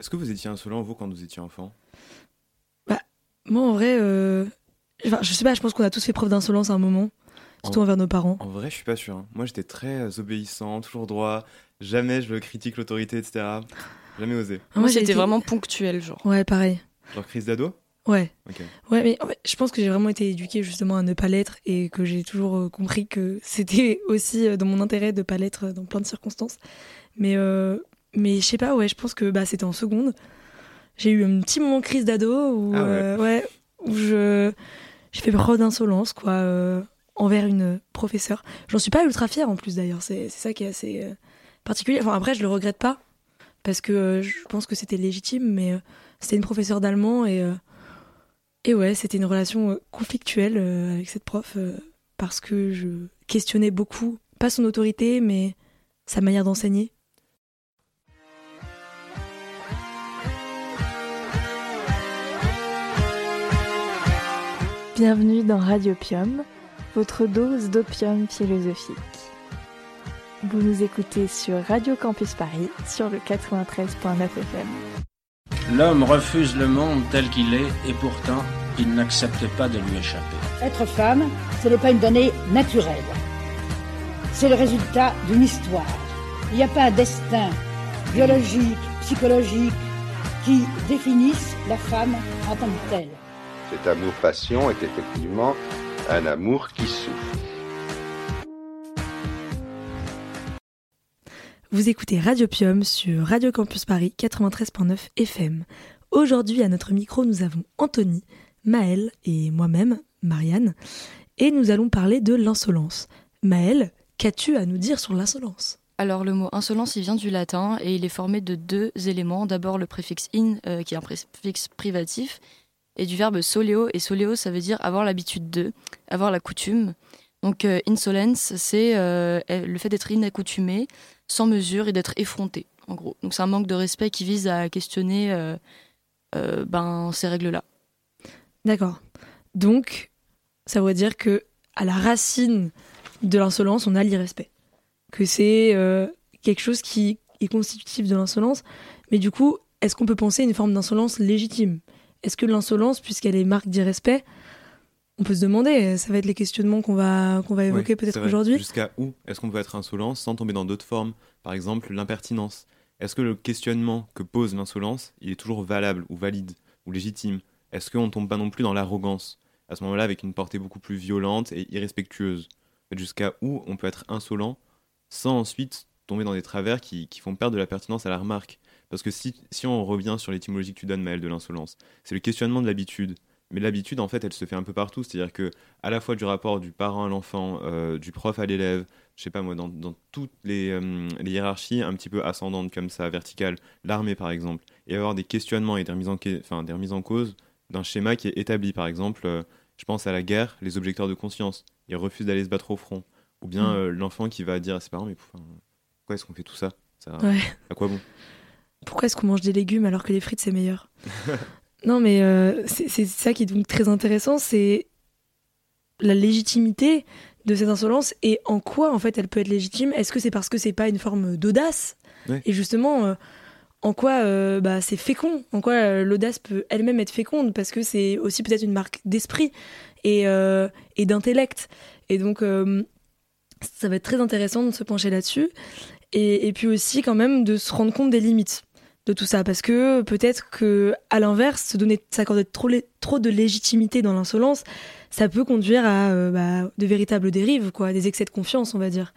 Est-ce que vous étiez insolent, vous, quand vous étiez enfant? Bah, moi, en vrai, euh... enfin, je sais pas, je pense qu'on a tous fait preuve d'insolence à un moment, surtout En- envers nos parents. En vrai, je suis pas sûr. hein. Moi, j'étais très euh, obéissant, toujours droit. Jamais je critique l'autorité, etc. Jamais osé. Ah, Moi, été- vraiment ponctuel, genre. Ouais, pareil. Genre crise d'ado? Ouais. Ok. Ouais, mais en fait, je pense que j'ai vraiment été éduquée justement à ne pas l'être et que j'ai toujours euh, compris que c'était aussi euh, dans mon intérêt de pas l'être euh, dans plein de circonstances. Mais, euh, mais je sais pas, ouais, je pense que bah, c'était en seconde. J'ai eu un petit moment crise d'ado où, Ah ouais. euh, ouais, où je, j'ai fait preuve d'insolence, quoi, euh, envers une professeure. J'en suis pas ultra fière en plus d'ailleurs, c'est, c'est ça qui est assez euh, particulier. Enfin, après, je le regrette pas parce que je pense que c'était légitime, mais c'était une professeure d'allemand et. et ouais, c'était une relation conflictuelle avec cette prof parce que je questionnais beaucoup, pas son autorité, mais sa manière d'enseigner. Bienvenue dans Radiopium, votre dose d'opium philosophique. Vous nous écoutez sur Radio Campus Paris sur le 93.9 FM. L'homme refuse le monde tel qu'il est et pourtant il n'accepte pas de lui échapper. Être femme, ce n'est pas une donnée naturelle. C'est le résultat d'une histoire. Il n'y a pas un destin biologique, psychologique qui définisse la femme en tant que telle. Cet amour-passion est effectivement un amour qui souffre. Vous écoutez Radiopium sur Radio Campus Paris 93.9 FM. Aujourd'hui, à notre micro, nous avons Anthony, Maëlle et moi-même, Marianne, et nous allons parler de l'insolence. Maëlle, qu'as-tu à nous dire sur l'insolence? Alors, le mot insolence, il vient du latin et il est formé de deux éléments. D'abord, le préfixe in, euh, qui est un préfixe privatif, et du verbe soleo. Et soleo, ça veut dire avoir l'habitude de, avoir la coutume. Donc, euh, insolence, c'est euh, le fait d'être inaccoutumé, sans mesure et d'être effronté, en gros. Donc, c'est un manque de respect qui vise à questionner euh, ben, ces règles-là. D'accord. Donc, ça veut dire que à la racine de l'insolence, on a l'irrespect. Que c'est quelque chose qui est constitutif de l'insolence. Mais du coup, est-ce qu'on peut penser une forme d'insolence légitime? Est-ce que l'insolence, puisqu'elle est marque d'irrespect, on peut se demander, ça va être les questionnements qu'on va, qu'on va évoquer peut-être aujourd'hui. Jusqu'à où est-ce qu'on peut être insolent sans tomber dans d'autres formes? Par exemple, l'impertinence. Est-ce que le questionnement que pose l'insolence, il est toujours valable ou valide ou légitime? Est-ce qu'on ne tombe pas non plus dans l'arrogance? À ce moment-là, avec une portée beaucoup plus violente et irrespectueuse. Jusqu'à où on peut être insolent sans ensuite tomber dans des travers qui, qui font perdre de la pertinence à la remarque? Parce que si, si on revient sur l'étymologie que tu donnes, Maëlle, de l'insolence, c'est le questionnement de l'habitude. Mais l'habitude, en fait, elle se fait un peu partout. C'est-à-dire que à la fois du rapport du parent à l'enfant, euh, du prof à l'élève, je sais pas moi, dans, dans toutes les, euh, les hiérarchies un petit peu ascendantes comme ça, verticales, l'armée par exemple, et avoir des questionnements et des remises en, enfin, des remises en cause d'un schéma qui est établi. Par exemple, euh, je pense à la guerre, les objecteurs de conscience, ils refusent d'aller se battre au front. Ou bien Mm. l'enfant qui va dire à ses parents, mais pourquoi est-ce qu'on fait tout ça, ça Ouais. À quoi bon? Pourquoi est-ce qu'on mange des légumes alors que les frites c'est meilleur Non, mais euh, c'est ça qui est donc très intéressant, c'est la légitimité de cette insolence et en quoi en fait elle peut être légitime. Est-ce que c'est parce que c'est pas une forme d'audace. Et justement, euh, en quoi euh, bah, c'est fécond? En quoi l'audace peut elle-même être féconde? Parce que c'est aussi peut-être une marque d'esprit et, et d'intellect. Et donc, ça va être très intéressant de se pencher là-dessus. Et, et puis aussi quand même de se rendre compte des limites de tout ça parce que peut-être que à l'inverse se donner s'accorder trop trop de légitimité dans l'insolence ça peut conduire à euh, bah, de véritables dérives quoi des excès de confiance on va dire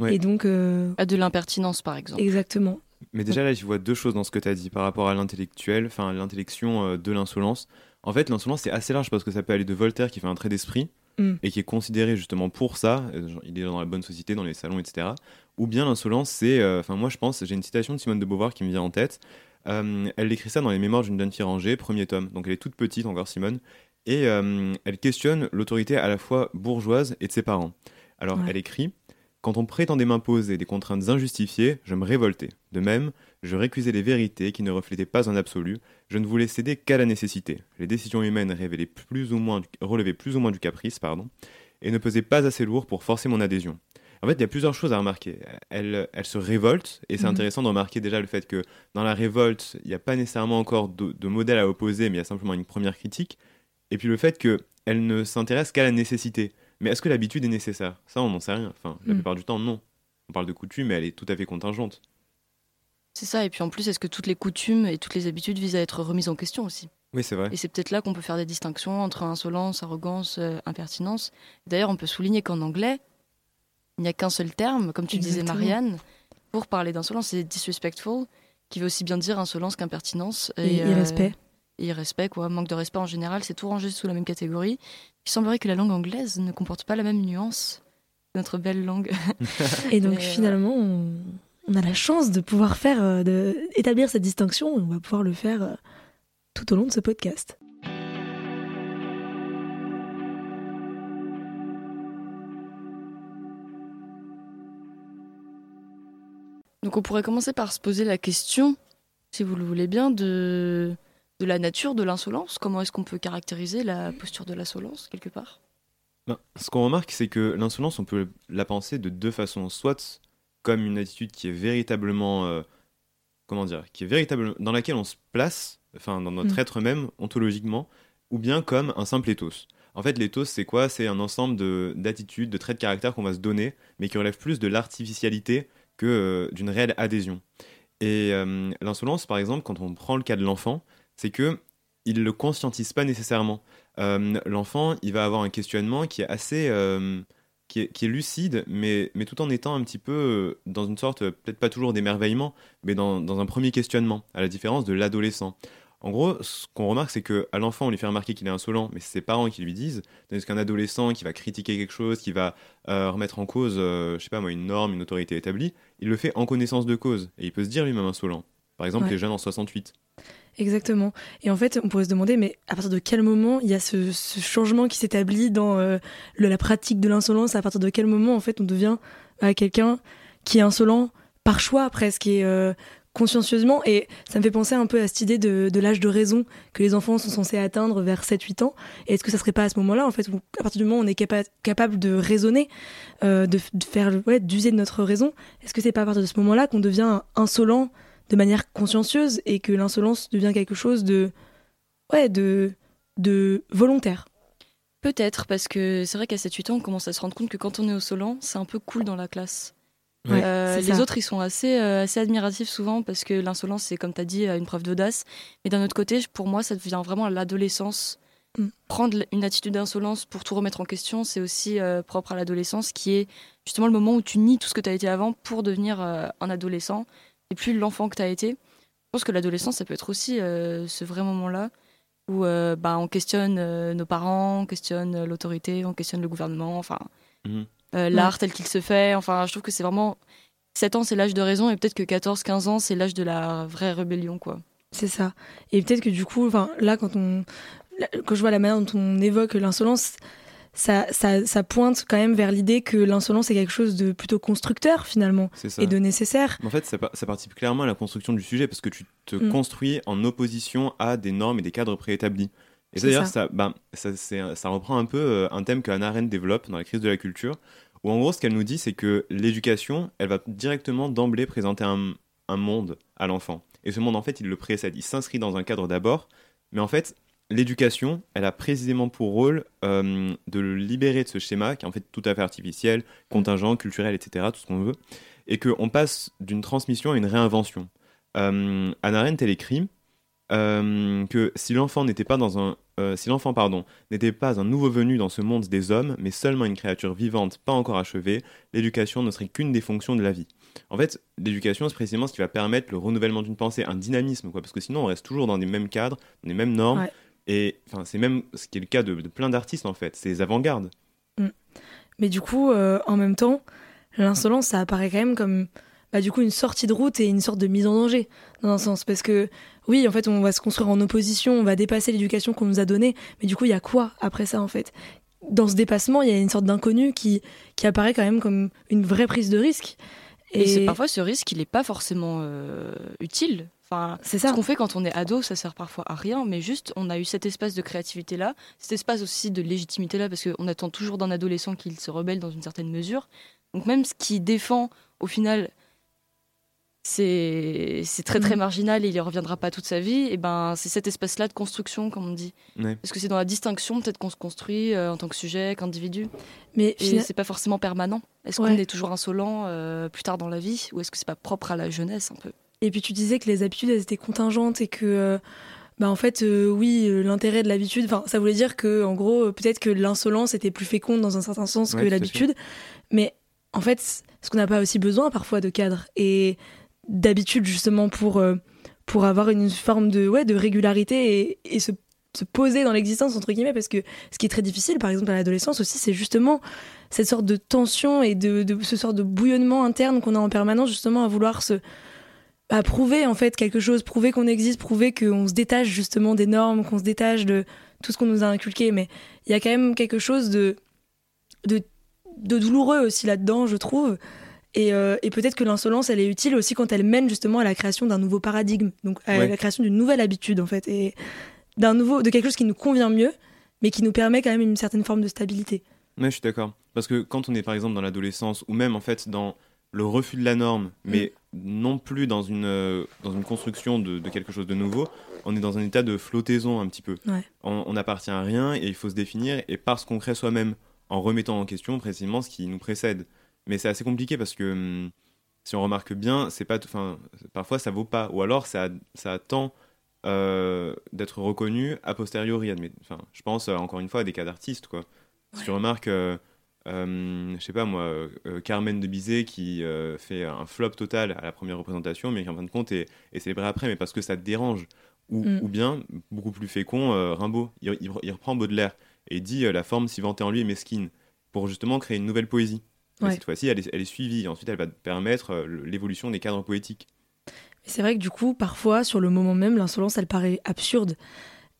Ouais. et donc euh, À de l'impertinence, par exemple. Exactement Mais déjà là, je vois deux choses dans ce que tu as dit par rapport à l'intellectuel, enfin l'intellection euh, de l'insolence. En fait, l'insolence c'est assez large parce que ça peut aller de Voltaire qui fait un trait d'esprit Mm. et qui est considéré justement pour ça, euh, genre, il est dans la bonne société, dans les salons, etc. Ou bien l'insolence, c'est, euh, enfin moi je pense, j'ai une citation de Simone de Beauvoir qui me vient en tête. Euh, elle écrit ça dans les Mémoires d'une jeune fille rangée, premier tome. Donc elle est toute petite encore Simone et euh, elle questionne l'autorité à la fois bourgeoise et de ses parents. Alors Ouais. elle écrit quand on prétendait m'imposer des contraintes injustifiées, je me révoltais. De même, je récusais les vérités qui ne reflétaient pas un absolu. Je ne voulais céder qu'à la nécessité. Les décisions humaines révélaient plus ou moins, du- relevaient plus ou moins du caprice, pardon, et ne pesaient pas assez lourd pour forcer mon adhésion. En fait, il y a plusieurs choses à remarquer. Elle, elle se révolte, et c'est Mhm. intéressant de remarquer déjà le fait que dans la révolte, il n'y a pas nécessairement encore de, de modèle à opposer, mais il y a simplement une première critique. Et puis le fait qu'elle ne s'intéresse qu'à la nécessité. Mais est-ce que l'habitude est nécessaire? Ça, on n'en sait rien. Enfin, la Mhm. plupart du temps, non. On parle de coutume, mais elle est tout à fait contingente. C'est ça, et puis en plus, est-ce que toutes les coutumes et toutes les habitudes visent à être remises en question aussi? Oui, c'est vrai. Et c'est peut-être là qu'on peut faire des distinctions entre insolence, arrogance, euh, impertinence. D'ailleurs, on peut souligner qu'en anglais, il n'y a qu'un seul terme, comme tu disais. Marianne, pour parler d'insolence, c'est disrespectful, qui veut aussi bien dire insolence qu'impertinence. Et euh, irrespect. et irrespect, quoi. Manque de respect en général, c'est tout rangé sous la même catégorie. Il semblerait que la langue anglaise ne comporte pas la même nuance que notre belle langue. Et donc Et, finalement, on, on a la chance de pouvoir faire, euh, de établir cette distinction. Et on va pouvoir le faire euh, tout au long de ce podcast. Donc on pourrait commencer par se poser la question, si vous le voulez bien, de, de la nature de l'insolence. Comment est-ce qu'on peut caractériser la posture de l'insolence, quelque part? Ben, ce qu'on remarque, c'est que l'insolence, on peut la penser de deux façons. Soit comme une attitude qui est véritablement, euh, comment dire, qui est véritablement dans laquelle on se place, enfin dans notre Mm. être même ontologiquement, ou bien comme un simple ethos. En fait, l'ethos, c'est quoi? C'est un ensemble de- d'attitudes, de, traits de caractère qu'on va se donner, mais qui relève plus de l'artificialité que euh, d'une réelle adhésion. Et euh, l'insolence, par exemple, quand on prend le cas de l'enfant, c'est que il le conscientise pas nécessairement. Euh, l'enfant, il va avoir un questionnement qui est assez, qui, est, lucide, mais, mais tout en étant un petit peu dans une sorte, peut-être pas toujours d'émerveillement, mais dans, dans un premier questionnement, à la différence de l'adolescent. En gros, ce qu'on remarque, c'est que à l'enfant, on lui fait remarquer qu'il est insolent, mais c'est ses parents qui lui disent, tandis qu'un adolescent qui va critiquer quelque chose, qui va remettre en cause, euh, je sais pas moi, une norme, une autorité établie, il le fait en connaissance de cause, et il peut se dire lui-même insolent. Par exemple, Ouais. les jeunes en 68. Exactement. Et en fait, on pourrait se demander, mais à partir de quel moment il y a ce, ce changement qui s'établit dans euh, le- la pratique de l'insolence? À partir de quel moment, en fait, on devient euh, quelqu'un qui est insolent par choix presque et euh, consciencieusement Et ça me fait penser un peu à cette idée de, l'âge de raison que les enfants sont censés atteindre vers 7-8 ans. Et est-ce que ça serait pas à ce moment-là, en fait, à partir du moment où on est capa- capable de raisonner, euh, de, faire, ouais, d'user de notre raison, est-ce que c'est pas à partir de ce moment-là qu'on devient insolent de manière consciencieuse et que l'insolence devient quelque chose de ouais de de volontaire? Peut-être, parce que c'est vrai qu'à 7-8 ans, on commence à se rendre compte que quand on est insolent, c'est un peu cool dans la classe. Ouais, Euh, les ça. autres, ils sont assez, euh, assez admiratifs souvent parce que l'insolence, c'est comme tu as dit, une preuve d'audace. Mais d'un autre côté, pour moi, ça devient vraiment à l'adolescence. Mm. Prendre une attitude d'insolence pour tout remettre en question, c'est aussi euh, propre à l'adolescence, qui est justement le moment où tu nies tout ce que tu as été avant pour devenir euh, un adolescent et plus l'enfant que tu as été. Je pense que l'adolescence, ça peut être aussi euh, ce vrai moment-là où euh, bah, on questionne euh, nos parents, on questionne euh, l'autorité, on questionne le gouvernement, enfin Mhm. Euh, l'art tel qu'il se fait. Enfin, je trouve que c'est vraiment 7 ans, c'est l'âge de raison, et peut-être que 14-15 ans, c'est l'âge de la vraie rébellion, quoi. c'est ça et peut-être que du coup enfin là quand on là, quand je vois la manière dont on évoque l'insolence ça, ça, ça pointe quand même vers l'idée que l'insolence est quelque chose de plutôt constructeur finalement et de nécessaire En fait, ça, ça participe clairement à la construction du sujet parce que tu te Mm. construis en opposition à des normes et des cadres préétablis. Et C'est d'ailleurs, ça. ça, ben, ça, c'est- ça reprend un peu euh, un thème que Hannah Arendt développe dans la crise de la culture, où en gros, ce qu'elle nous dit, c'est que l'éducation, elle va directement d'emblée présenter un, un monde à l'enfant. Et ce monde, en fait, il le précède. Il s'inscrit dans un cadre d'abord, mais en fait, l'éducation, elle a précisément pour rôle euh, de le libérer de ce schéma qui est en fait tout à fait artificiel, contingent, culturel, etc., tout ce qu'on veut, et qu'on passe d'une transmission à une réinvention. Euh, Arendt, elle écrit euh, que si l'enfant n'était pas dans un euh, si l'enfant pardon n'était pas un nouveau venu dans ce monde des hommes mais seulement une créature vivante pas encore achevée l'éducation ne serait qu'une des fonctions de la vie. En fait l'éducation c'est précisément ce qui va permettre le renouvellement d'une pensée un dynamisme quoi parce que sinon on reste toujours dans les mêmes cadres dans les mêmes normes Ouais. et enfin c'est même ce qui est le cas de, de plein d'artistes en fait c'est les avant-gardes Mais du coup, euh, en même temps, l'insolence, ça apparaît quand même comme bah, du coup une sortie de route et une sorte de mise en danger, dans un sens. Parce que oui, en fait, on va se construire en opposition, on va dépasser l'éducation qu'on nous a donnée, mais du coup, il y a quoi après ça, en fait? Dans ce dépassement, il y a une sorte d'inconnu qui, qui apparaît quand même comme une vraie prise de risque. Et, c'est parfois ce risque, il n'est pas forcément euh, utile. Enfin, c'est ce ça. qu'on fait quand on est ado, ça sert parfois à rien, mais juste, on a eu cet espace de créativité-là, cet espace aussi de légitimité-là, parce qu'on attend toujours d'un adolescent qu'il se rebelle dans une certaine mesure. Donc même ce qui défend, au final, c'est très très Mhm. marginal et il y reviendra pas toute sa vie, et ben c'est cet espace-là de construction, comme on dit. Ouais. Parce que c'est dans la distinction peut-être qu'on se construit euh, en tant que sujet, qu'individu. Mais Et c'est pas forcément permanent. Est-ce Ouais. qu'on est toujours insolent euh, plus tard dans la vie? Ou est-ce que c'est pas propre à la jeunesse un peu? Et puis tu disais que les habitudes elles étaient contingentes et que euh, bah en fait euh, oui l'intérêt de l'habitude enfin ça voulait dire que en gros peut-être que l'insolence était plus féconde dans un certain sens Ouais, que l'habitude mais en fait est-ce qu'on n'a pas aussi besoin parfois de cadre et d'habitude justement pour euh, pour avoir une forme de ouais de régularité et, et se se poser dans l'existence entre guillemets parce que ce qui est très difficile par exemple à l'adolescence aussi c'est justement cette sorte de tension et de, ce sort de bouillonnement interne qu'on a en permanence justement à vouloir se à prouver en fait quelque chose, prouver qu'on existe, prouver qu'on se détache justement des normes, qu'on se détache de tout ce qu'on nous a inculqué. Mais il y a quand même quelque chose de, de douloureux aussi là-dedans, je trouve. Et, euh, et peut-être que l'insolence, elle est utile aussi quand elle mène justement à la création d'un nouveau paradigme, donc à Ouais. la création d'une nouvelle habitude en fait, et d'un nouveau, de quelque chose qui nous convient mieux, mais qui nous permet quand même une certaine forme de stabilité. Ouais, je suis d'accord. Parce que quand on est par exemple dans l'adolescence ou même en fait dans le refus de la norme, mais non plus dans une, euh, dans une construction de, de quelque chose de nouveau, on est dans un état de flottaison un petit peu. Ouais. On n'appartient à rien et il faut se définir et parce qu'on crée soi-même en remettant en question précisément ce qui nous précède. Mais c'est assez compliqué parce que hum, si on remarque bien, c'est pas, enfin, parfois ça vaut pas, ou alors ça, ça attend euh, d'être reconnu a posteriori. Enfin, je pense euh, encore une fois à des cas d'artistes quoi. Si tu remarques, euh, euh, je sais pas moi, euh, Carmen de Bizet qui fait un flop total à la première représentation, mais qui en fin de compte est, est célébré après, mais parce que ça te dérange. Ou, Mm. ou bien, beaucoup plus fécond, Rimbaud, il, il- il reprend Baudelaire et dit la forme si vantée en lui est mesquine, pour justement créer une nouvelle poésie. Ouais. Cette fois-ci, elle est, elle est suivie, et ensuite elle va permettre euh, l'évolution des cadres poétiques. Mais c'est vrai que du coup, parfois, sur le moment même, l'insolence, elle paraît absurde.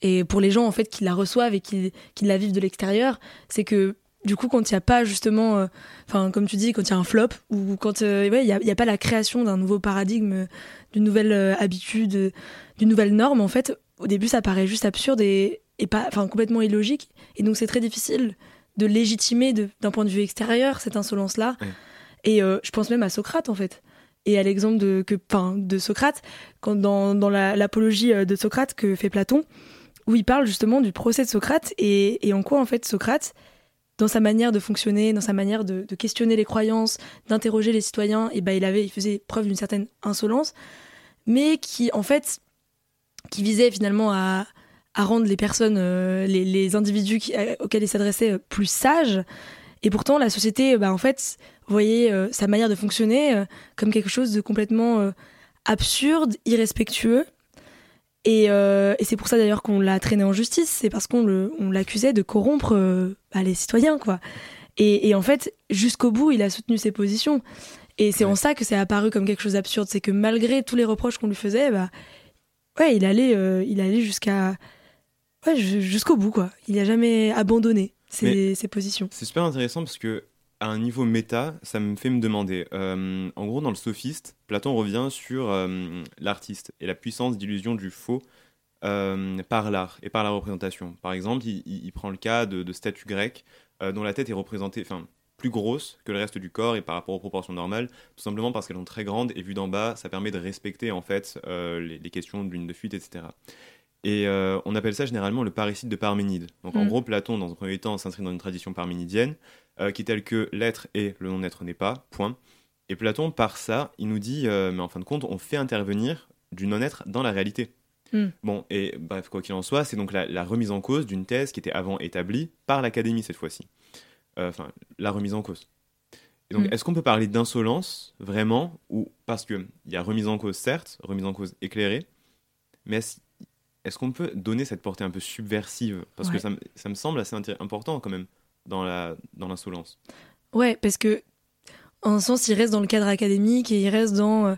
Et pour les gens, en fait, qui la reçoivent et qui, qui la vivent de l'extérieur, c'est que, du coup, quand il n'y a pas justement, euh, enfin, comme tu dis, quand il y a un flop, ou quand euh, ouais, il n'y a, il y a pas la création d'un nouveau paradigme, euh, d'une nouvelle euh, habitude, euh, d'une nouvelle norme, en fait, au début, ça paraît juste absurde et, et pas, enfin, complètement illogique. Et donc, c'est très difficile de légitimer d'un point de vue extérieur cette insolence-là. Ouais. Et euh, je pense même à Socrate, en fait et à l'exemple de, que, de Socrate, quand dans, dans la- l'apologie euh, de Socrate que fait Platon, où il parle justement du procès de Socrate et, et en quoi en fait Socrate, dans sa manière de fonctionner, dans sa manière de, de questionner les croyances, d'interroger les citoyens, et ben il avait, il faisait preuve d'une certaine insolence, mais qui en fait, qui visait finalement à, à rendre les personnes, euh, les, les individus qui- euh, auxquels il s'adressait euh, plus sages. Et pourtant, la société, bah, en fait, voyait sa manière de fonctionner comme quelque chose de complètement absurde, irrespectueux. Et, euh, et c'est pour ça d'ailleurs qu'on l'a traîné en justice, c'est parce qu'on le- on l'accusait de corrompre euh, bah, les citoyens, quoi. Et, et en fait, jusqu'au bout, il a soutenu ses positions. Et c'est en ça que c'est apparu comme quelque chose d'absurde, c'est que malgré tous les reproches qu'on lui faisait, bah, ouais, il allait, euh, il allait jusqu'à, ouais, ju- jusqu'au bout, quoi. Il n'a jamais abandonné ses, ses positions. C'est super intéressant parce que à un niveau méta, ça me fait me demander. euh, en gros, dans le sophiste, Platon revient sur euh, l'artiste et la puissance d'illusion du faux euh, par l'art et par la représentation. Par exemple, il, prend le cas de, de statues grecques dont la tête est représentée, enfin plus grosse que le reste du corps et par rapport aux proportions normales, tout simplement parce qu'elles sont très grandes et vues d'en bas, ça permet de respecter en fait les, les questions de lune de fuite, etc. Et euh, on appelle ça généralement le parricide de Parménide. Donc en Mm. gros, Platon, dans un premier temps, s'inscrit dans une tradition parménidienne euh, qui est telle que l'être est, le non-être n'est pas, point. Et Platon, par ça, il nous dit, euh, mais en fin de compte, on fait intervenir du non-être dans la réalité. Mm. Bon, et bref, quoi qu'il en soit, c'est donc la, la remise en cause d'une thèse qui était avant établie par l'Académie cette fois-ci. Enfin, la remise en cause. Et donc, Mm. est-ce qu'on peut parler d'insolence, vraiment ou Parce qu'il y a remise en cause, certes, remise en cause éclairée, mais est-ce est-ce qu'on peut donner cette portée un peu subversive? Parce que ça, me- ça me semble assez important quand même dans la dans l'insolence. Ouais, parce que en un sens, il reste dans le cadre académique et il reste dans euh,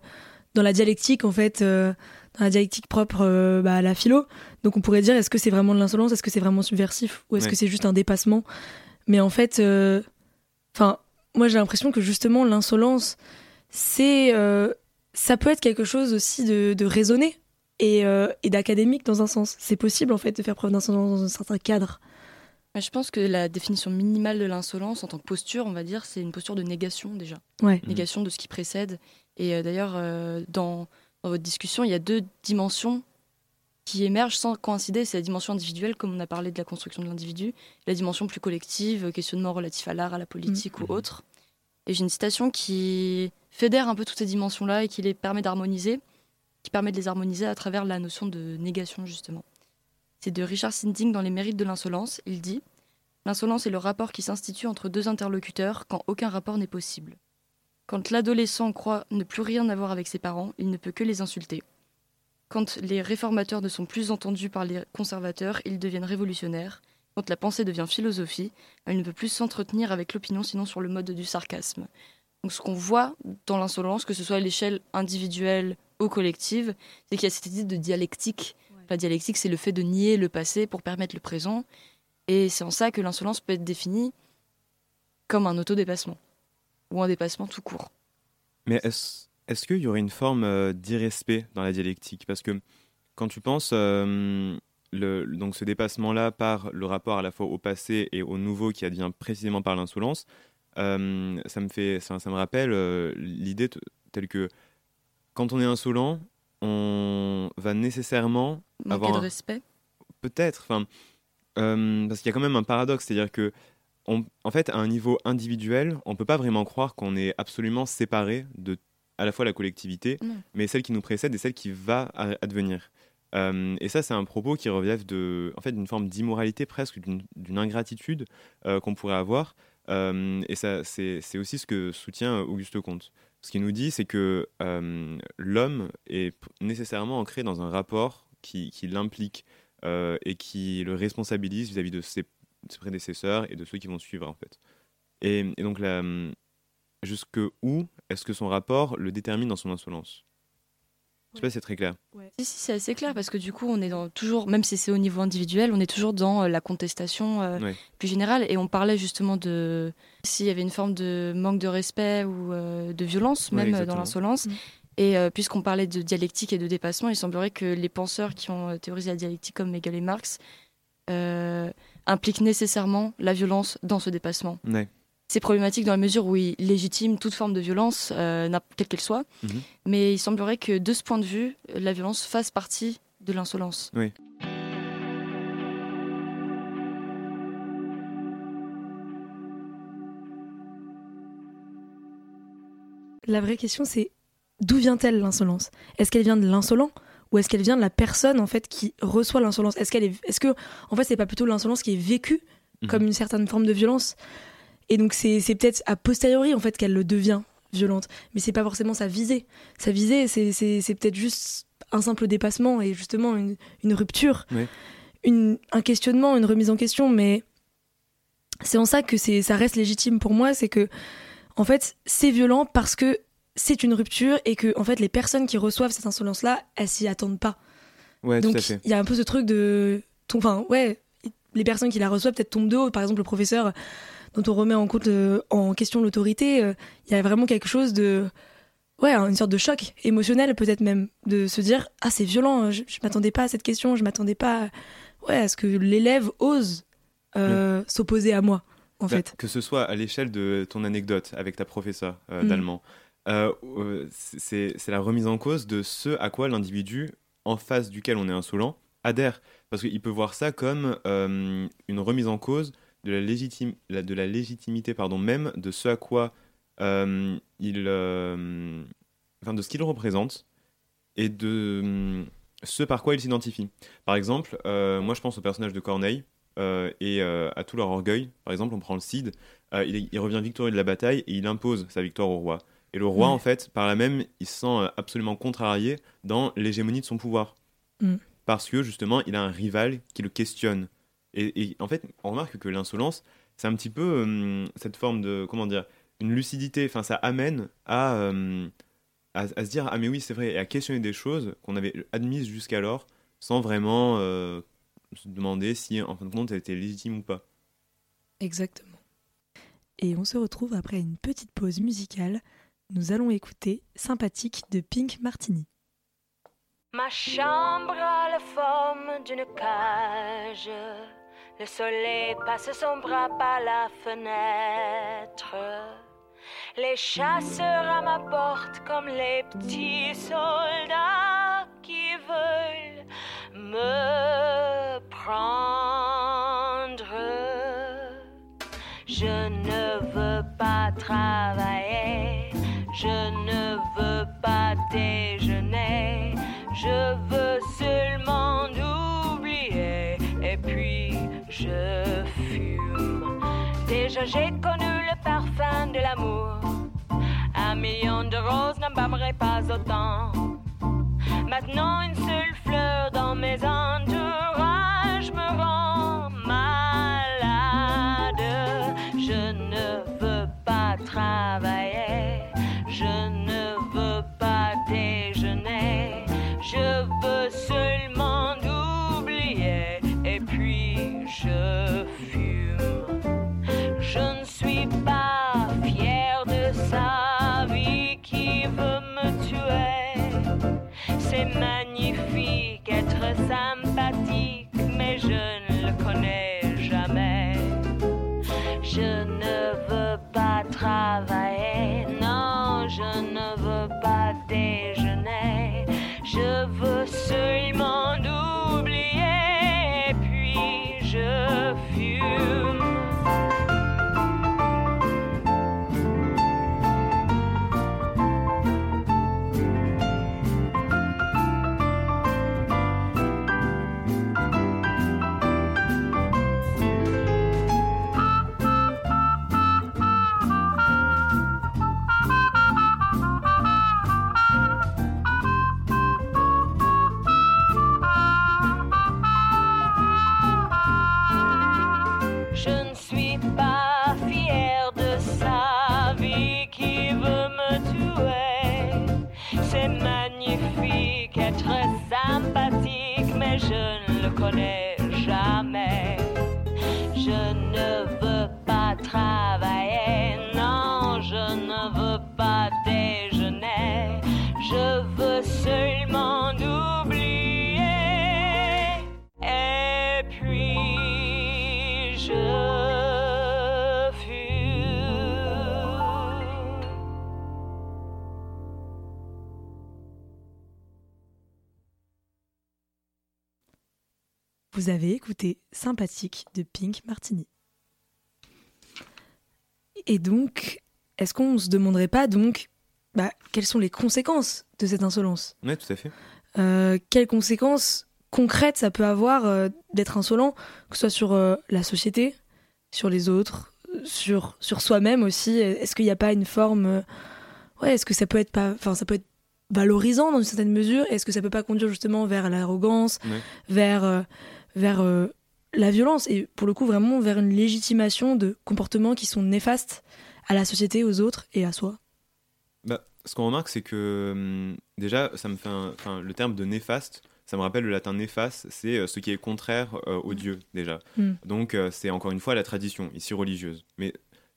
dans la dialectique en fait, euh, dans la dialectique propre euh, bah, à la philo. Donc on pourrait dire est-ce que c'est vraiment de l'insolence, est-ce que c'est vraiment subversif? Ou est-ce Ouais. que c'est juste un dépassement? Mais en fait, euh, enfin, moi j'ai l'impression que justement l'insolence, c'est ça peut être quelque chose aussi de, de raisonné et, euh, et d'académique dans un sens. C'est possible en fait de faire preuve d'insolence dans un certain cadre. Je pense que la définition minimale de l'insolence en tant que posture, on va dire, c'est une posture de négation déjà. Ouais. Négation de ce qui précède. Et euh, d'ailleurs, euh, dans, dans votre discussion, il y a deux dimensions qui émergent sans coïncider. C'est la dimension individuelle, comme on a parlé de la construction de l'individu, la dimension plus collective, questionnement relatif à l'art, à la politique Mhm. ou autre. Et j'ai une citation qui fédère un peu toutes ces dimensions-là et qui les permet d'harmoniser, qui permet de les harmoniser à travers la notion de négation, justement. C'est de Richard Sinding dans Les mérites de l'insolence. Il dit L'insolence est le rapport qui s'institue entre deux interlocuteurs quand aucun rapport n'est possible. Quand l'adolescent croit ne plus rien avoir avec ses parents, il ne peut que les insulter. Quand les réformateurs ne sont plus entendus par les conservateurs, ils deviennent révolutionnaires. Quand la pensée devient philosophie, elle ne peut plus s'entretenir avec l'opinion sinon sur le mode du sarcasme. Donc ce qu'on voit dans l'insolence, que ce soit à l'échelle individuelle ou collective, c'est qu'il y a cette idée de dialectique. La dialectique, c'est le fait de nier le passé pour permettre le présent. Et c'est en ça que l'insolence peut être définie comme un autodépassement ou un dépassement tout court. Mais est-ce est qu'il y aurait une forme euh, d'irrespect dans la dialectique? Parce que quand tu penses, euh, le, donc ce dépassement-là par le rapport à la fois au passé et au nouveau qui advient précisément par l'insolence, euh, ça, me fait, ça, ça me rappelle euh, l'idée telle que quand on est insolent, on va nécessairement Manquer avoir de un- respect. Peut-être, enfin, euh, parce qu'il y a quand même un paradoxe, c'est-à-dire que, on, en fait, à un niveau individuel, on peut pas vraiment croire qu'on est absolument séparé de à la fois la collectivité, Non. mais celle qui nous précède et celle qui va a- advenir. Euh, et ça, c'est un propos qui relève de, en fait, d'une forme d'immoralité presque, d'une ingratitude euh, qu'on pourrait avoir. Euh, et ça, c'est aussi ce que soutient Auguste Comte. Ce qu'il nous dit, c'est que euh, l'homme est nécessairement ancré dans un rapport qui, l'implique euh, et qui le responsabilise vis-à-vis de ses, prédécesseurs et de ceux qui vont suivre en fait. Et, et donc jusque où est-ce que son rapport le détermine dans son insolence? Je sais pas si c'est très clair. Si, si, c'est assez clair parce que du coup, on est dans, toujours, même si c'est au niveau individuel, on est toujours dans euh, la contestation euh, Ouais. plus générale. Et on parlait justement de s'il y avait une forme de manque de respect ou euh, de violence, même dans l'insolence. Mm. Et euh, puisqu'on parlait de dialectique et de dépassement, il semblerait que les penseurs qui ont théorisé la dialectique, comme Hegel et Marx, euh, impliquent nécessairement la violence dans ce dépassement. C'est problématique dans la mesure où il légitime toute forme de violence, euh, quelle qu'elle soit. Mhm. Mais il semblerait que de ce point de vue, la violence fasse partie de l'insolence. Oui. La vraie question, c'est d'où vient-elle l'insolence? Est-ce qu'elle vient de l'insolent ou est-ce qu'elle vient de la personne en fait qui reçoit l'insolence? Est-ce qu'elle est, est-ce que en fait c'est pas plutôt l'insolence qui est vécue Mhm. comme une certaine forme de violence? Et donc c'est, c'est peut-être a posteriori en fait qu'elle le devient violente, mais c'est pas forcément sa visée. Sa visée, c'est, c'est, c'est peut-être juste un simple dépassement et justement une, une rupture, Oui. une, un questionnement, une remise en question, mais c'est en ça que c'est, ça reste légitime pour moi, c'est que en fait, c'est violent parce que c'est une rupture et que en fait les personnes qui reçoivent cette insolence là, elles s'y attendent pas. Ouais, Donc il y a un peu ce truc de enfin ouais, les personnes qui la reçoivent peut-être tombent de haut, par exemple le professeur dont on remet en compte euh, en question l'autorité, euh, il y a vraiment quelque chose de ouais, une sorte de choc émotionnel peut-être même de se dire ah c'est violent, je, je m'attendais pas à cette question, je m'attendais pas ouais, à ce que l'élève ose euh, s'opposer à moi en Bah, fait. Que ce soit à l'échelle de ton anecdote avec ta professeure Mm. d'allemand, c'est la remise en cause de ce à quoi l'individu en face duquel on est insolent adhère. Parce qu'il peut voir ça comme une remise en cause de la, légitime, la- de la légitimité pardon, même de ce à quoi euh, il. euh, enfin, de ce qu'il représente et de euh, ce par quoi il s'identifie. Par exemple, moi je pense au personnage de Corneille et à tout leur orgueil. Par exemple, on prend le Cid, il, il revient victorieux de la bataille et il impose sa victoire au roi. Et le roi, Ouais. en fait, par là même, il se sent absolument contrarié dans l'hégémonie de son pouvoir. Mm. Parce que justement, il a un rival qui le questionne. Et, et en fait, on remarque que l'insolence, c'est un petit peu hum, cette forme de, comment dire, une lucidité. Enfin, ça amène à, hum, à, à se dire, ah mais oui, c'est vrai, et à questionner des choses qu'on avait admises jusqu'alors sans vraiment euh, se demander si, en fin de compte, elles étaient légitimes ou pas. Exactement. Et on se retrouve après une petite pause musicale. Nous allons écouter Sympathique de Pink Martini. Ma chambre a la forme d'une cage. Le soleil passe son bras par la fenêtre. Les chasseurs à ma porte comme les petits soldats qui veulent me prendre. Je ne veux pas travailler, je ne veux pas déjeuner, je veux j'ai connu le parfum de l'amour, un million de roses n'embâmerait pas autant. Maintenant une seule fleur dans mes entourages me rend malade. Je ne veux pas travailler, je ne je Vous avez écouté Sympathique de Pink Martini. Et donc, est-ce qu'on se demanderait pas donc bah, quelles sont les conséquences de cette insolence? Ouais, tout à fait. Euh, Quelles conséquences concrètes ça peut avoir euh, d'être insolent, que ce soit sur euh, la société, sur les autres, sur, sur soi-même aussi? Est-ce qu'il n'y a pas une forme. ouais, est-ce que ça peut être pas. Enfin, ça peut être valorisant dans une certaine mesure? Est-ce que ça peut pas conduire justement vers l'arrogance, Ouais. vers, vers euh, la violence et pour le coup vraiment vers une légitimation de comportements qui sont néfastes à la société, aux autres et à soi Bah, ce qu'on remarque, c'est que hum, déjà, ça me fait un- enfin, le terme de néfaste. Ça me rappelle le latin néfaste, c'est euh, ce qui est contraire euh, au Dieu déjà. Mm. Donc euh, c'est encore une fois la tradition, ici religieuse. Mais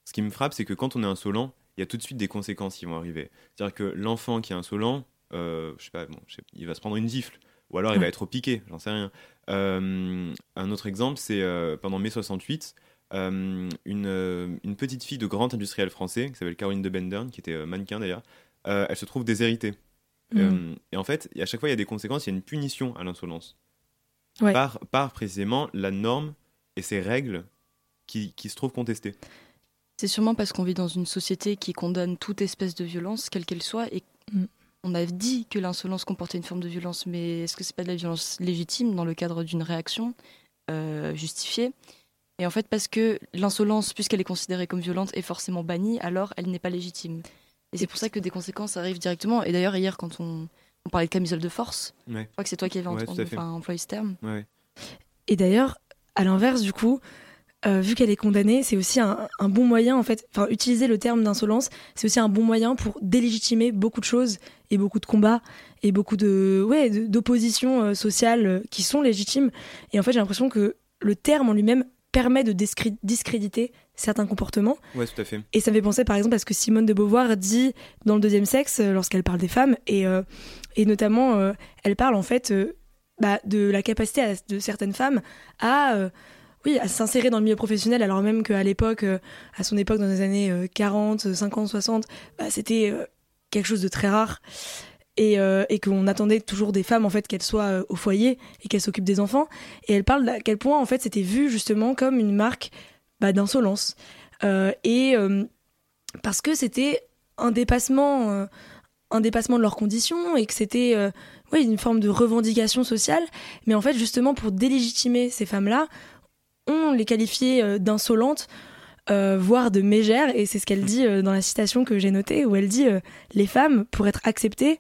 ce qui me frappe, c'est que quand on est insolent, il y a tout de suite des conséquences qui vont arriver. C'est-à-dire que l'enfant qui est insolent, euh, je sais pas, bon, je sais- il va se prendre une gifle, ou alors il va être au piqué, j'en sais rien. Euh, un autre exemple, c'est euh, pendant mai 68, euh, une, euh, une petite fille de grand industriel français, qui s'appelle Caroline de Bendern, qui était mannequin d'ailleurs, euh, elle se trouve déshéritée. Mm. Euh, et en fait, à chaque fois, il y a des conséquences, il y a une punition à l'insolence. Ouais. Par, par précisément la norme et ses règles qui, qui se trouvent contestées. C'est sûrement parce qu'on vit dans une société qui condamne toute espèce de violence, quelle qu'elle soit, et Mm. On a dit que l'insolence comportait une forme de violence, mais est-ce que c'est pas de la violence légitime dans le cadre d'une réaction euh, justifiée? Et en fait, parce que l'insolence, puisqu'elle est considérée comme violente, est forcément bannie, alors elle n'est pas légitime. Et c'est pour ça que des conséquences arrivent directement. Et d'ailleurs, hier, quand on, on parlait de camisole de force, Ouais. je crois que c'est toi qui avais Ouais, fait. enfin, employé ce terme. Ouais. Et d'ailleurs, à l'inverse, du coup, euh, vu qu'elle est condamnée, c'est aussi un, un bon moyen, en fait, enfin, utiliser le terme d'insolence, c'est aussi un bon moyen pour délégitimer beaucoup de choses et beaucoup de combats et beaucoup de, ouais, d'oppositions euh, sociales euh, qui sont légitimes. Et en fait, j'ai l'impression que le terme en lui-même permet de discré- discréditer certains comportements. ouais, tout à fait. Et ça me fait penser par exemple à ce que Simone de Beauvoir dit dans le deuxième sexe euh, lorsqu'elle parle des femmes et, euh, et notamment elle parle en fait bah, de la capacité à- de certaines femmes à oui, à s'insérer dans le milieu professionnel, alors même qu'à l'époque, euh, à son époque, dans les années euh, 40, 50, 60, bah, c'était euh, quelque chose de très rare. Et, euh, et qu'on attendait toujours des femmes, en fait, qu'elles soient au foyer et qu'elles s'occupent des enfants. Et elle parle d'à quel point, en fait, c'était vu justement comme une marque bah, d'insolence. Et parce que c'était un dépassement, un dépassement de leurs conditions et que c'était oui, une forme de revendication sociale. Mais en fait, justement, pour délégitimer ces femmes-là, les qualifiait euh, d'insolentes, euh, voire de mégères. Et c'est ce qu'elle dit euh, dans la citation que j'ai notée, où elle dit Les femmes, pour être acceptées,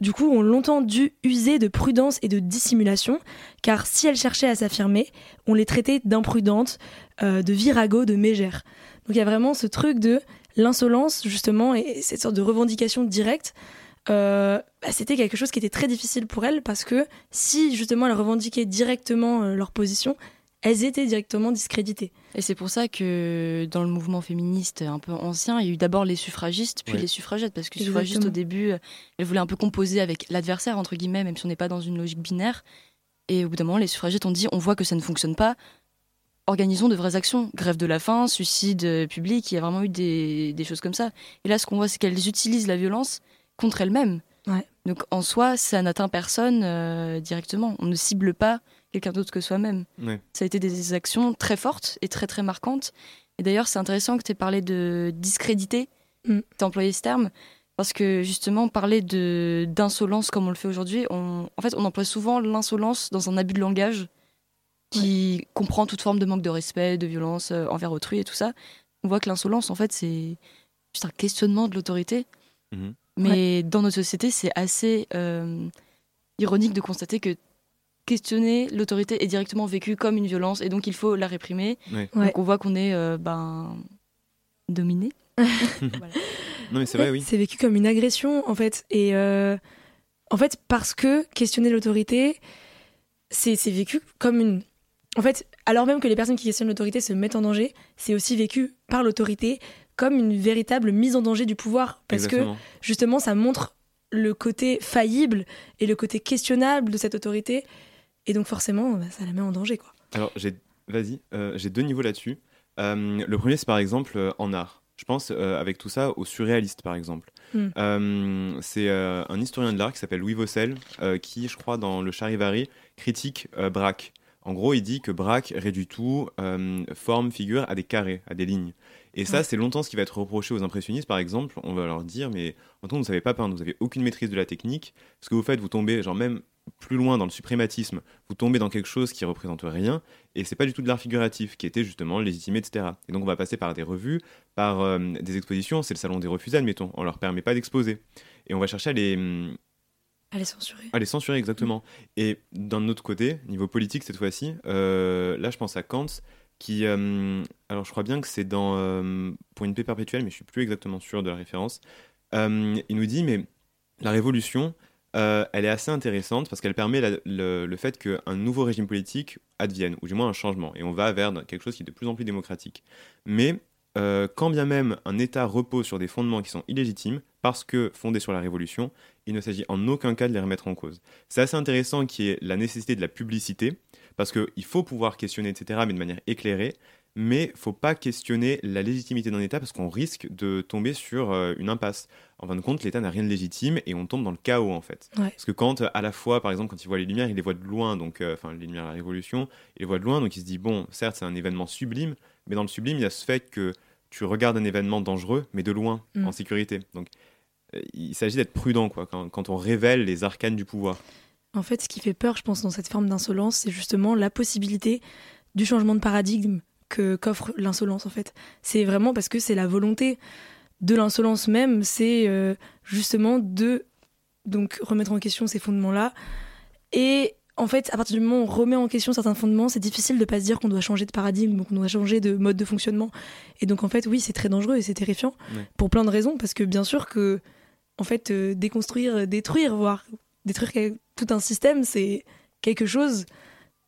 du coup, ont longtemps dû user de prudence et de dissimulation, car si elles cherchaient à s'affirmer, on les traitait d'imprudentes, de virago, de mégères. Donc il y a vraiment ce truc de l'insolence, justement, et cette sorte de revendication directe. bah, c'était quelque chose qui était très difficile pour elles parce que si justement elles revendiquaient directement leur position, elles étaient directement discréditées. Et c'est pour ça que dans le mouvement féministe un peu ancien, il y a eu d'abord les suffragistes, puis Oui. les suffragettes, parce que les suffragistes au début, euh, elles voulaient un peu composer avec l'adversaire, entre guillemets, même si on n'est pas dans une logique binaire. Et au bout d'un moment, les suffragettes ont dit on voit que ça ne fonctionne pas, organisons de vraies actions. Grève de la faim, suicide euh, public, il y a vraiment eu des, des choses comme ça. Et là, ce qu'on voit, c'est qu'elles utilisent la violence contre elles-mêmes. Ouais. Donc en soi, ça n'atteint personne euh, directement. On ne cible pas quelqu'un d'autre que soi-même Ouais. ça a été des actions très fortes et très très marquantes. Et d'ailleurs, c'est intéressant que tu aies parlé de discréditer, Mm. tu as employé ce terme, parce que justement, parler de d'insolence comme on le fait aujourd'hui, on, en fait, on emploie souvent l'insolence dans un abus de langage qui comprend toute forme de manque de respect, de violence euh, envers autrui et tout ça. On voit que l'insolence, en fait, c'est juste un questionnement de l'autorité. Mhm. Mais dans notre société, c'est assez euh, ironique de constater que questionner l'autorité est directement vécu comme une violence et donc il faut la réprimer. Ouais. Ouais. Donc on voit qu'on est euh, ben, dominé. Voilà. Non, mais c'est vrai, oui. C'est vécu comme une agression en fait. Et euh, en fait, parce que questionner l'autorité, c'est c'est vécu comme une. En fait, alors même que les personnes qui questionnent l'autorité se mettent en danger, c'est aussi vécu par l'autorité comme une véritable mise en danger du pouvoir. Parce que justement, ça montre le côté faillible et le côté questionnable de cette autorité. Et donc forcément, bah, ça la met en danger. Quoi. Alors, j'ai, vas-y, euh, j'ai deux niveaux là-dessus. Euh, le premier, c'est par exemple euh, en art. Je pense, avec tout ça, au surréaliste, par exemple. Hmm. C'est un historien de l'art qui s'appelle Louis Vaucel, qui, je crois, dans le Charivari, critique Braque. En gros, il dit que Braque réduit tout, euh, forme, figure, à des carrés, à des lignes. Et ça, Ouais. c'est longtemps ce qui va être reproché aux impressionnistes, par exemple. On va leur dire, mais en tout cas, vous ne savez pas peindre, vous n'avez aucune maîtrise de la technique. Ce que vous faites, vous tombez, genre même plus loin dans le suprématisme, vous tombez dans quelque chose qui représente rien, et c'est pas du tout de l'art figuratif, qui était justement légitimé, etc. Et donc on va passer par des revues, par euh, des expositions, c'est le salon des refusés, admettons, on leur permet pas d'exposer. Et on va chercher à les, Elle est censurée. à les censurer exactement. Et d'un autre côté, niveau politique cette fois-ci, euh, là je pense à Kant, qui, euh, alors je crois bien que c'est dans Pour une paix perpétuelle, mais je suis plus exactement sûr de la référence. Il nous dit, mais la révolution, euh, elle est assez intéressante parce qu'elle permet le, fait qu'un nouveau régime politique advienne, ou du moins un changement, et on va vers quelque chose qui est de plus en plus démocratique. Mais euh, quand bien même un État repose sur des fondements qui sont illégitimes, parce que fondés sur la révolution, il ne s'agit en aucun cas de les remettre en cause. C'est assez intéressant qu'il y ait la nécessité de la publicité, parce qu'il faut pouvoir questionner, etc., mais de manière éclairée, mais faut pas questionner la légitimité d'un État parce qu'on risque de tomber sur euh, une impasse. En fin de compte, l'État n'a rien de légitime et on tombe dans le chaos en fait. Ouais. Parce que quand, euh, à la fois, par exemple, quand il voit les lumières, il les voit de loin, donc, euh, enfin, les lumières de la Révolution, il les voit de loin, donc il se dit, bon, certes, c'est un événement sublime, mais dans le sublime, il y a ce fait que tu regardes un événement dangereux, mais de loin, Mm. en sécurité. Donc, euh, il s'agit d'être prudent, quoi, quand, quand on révèle les arcanes du pouvoir. En fait, ce qui fait peur, je pense, dans cette forme d'insolence, c'est justement la possibilité du changement de paradigme que qu'offre l'insolence. En fait, c'est vraiment parce que c'est la volonté de l'insolence même, c'est euh, justement de donc remettre en question ces fondements-là. Et en fait, à partir du moment où on remet en question certains fondements, c'est difficile de pas se dire qu'on doit changer de paradigme, qu'on doit changer de mode de fonctionnement. Et donc, en fait, oui, c'est très dangereux et c'est terrifiant pour plein de raisons, parce que bien sûr que, en fait, euh, déconstruire, détruire, voire détruire tout un système, c'est quelque chose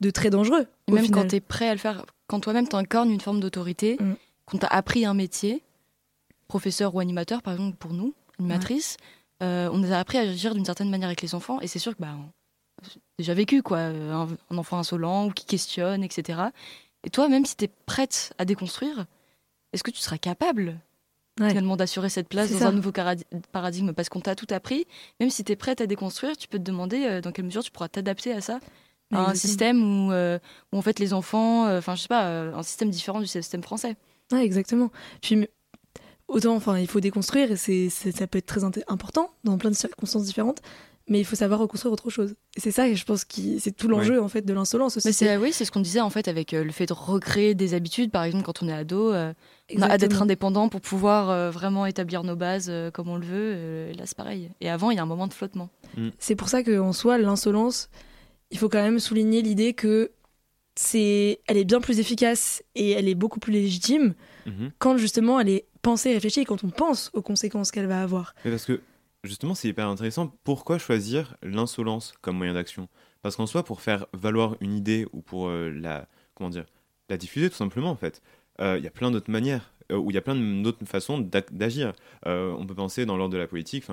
de très dangereux. Et même final. quand tu es prêt à le faire, quand toi-même t'incarnes une forme d'autorité, Mm. qu'on t'a appris un métier, professeur ou animateur par exemple pour nous, animatrice, euh, on nous a appris à agir d'une certaine manière avec les enfants et c'est sûr que bah, déjà vécu quoi, un, un enfant insolent ou qui questionne, etc. Et toi, même si tu es prête à déconstruire, est-ce que tu seras capable Ouais. finalement d'assurer cette place dans ça. un nouveau paradigme? Parce qu'on t'a tout appris. Même si tu es prête à déconstruire, tu peux te demander euh, dans quelle mesure tu pourras t'adapter à ça. À un système où, euh, où en fait les enfants, euh, enfin je sais pas, euh, un système différent du système français. Ouais, exactement. Puis autant, enfin, il faut déconstruire et c'est, c'est- ça peut être très important dans plein de circonstances différentes, mais il faut savoir reconstruire autre chose. Et c'est ça, et je pense que c'est tout l'enjeu en fait de l'insolence aussi. Mais c'est oui, c'est ce qu'on disait en fait avec euh, le fait de recréer des habitudes. Par exemple, quand on est ado, euh, on a d'être indépendant pour pouvoir euh, vraiment établir nos bases euh, comme on le veut. euh, là, c'est pareil. Et avant, il y a un moment de flottement. C'est pour ça qu'en soi, l'insolence, il faut quand même souligner l'idée que c'est, elle est bien plus efficace et elle est beaucoup plus légitime Mhm. quand justement elle est pensée, réfléchie, et quand on pense aux conséquences qu'elle va avoir. Mais parce que justement, c'est hyper intéressant. Pourquoi choisir l'insolence comme moyen d'action? Parce qu'en soi, pour faire valoir une idée ou pour euh, la comment dire la diffuser tout simplement en fait, euh, il y a plein d'autres manières. Euh, Ou il y a plein d'autres façons d'agir. Euh, on peut penser dans l'ordre de la politique,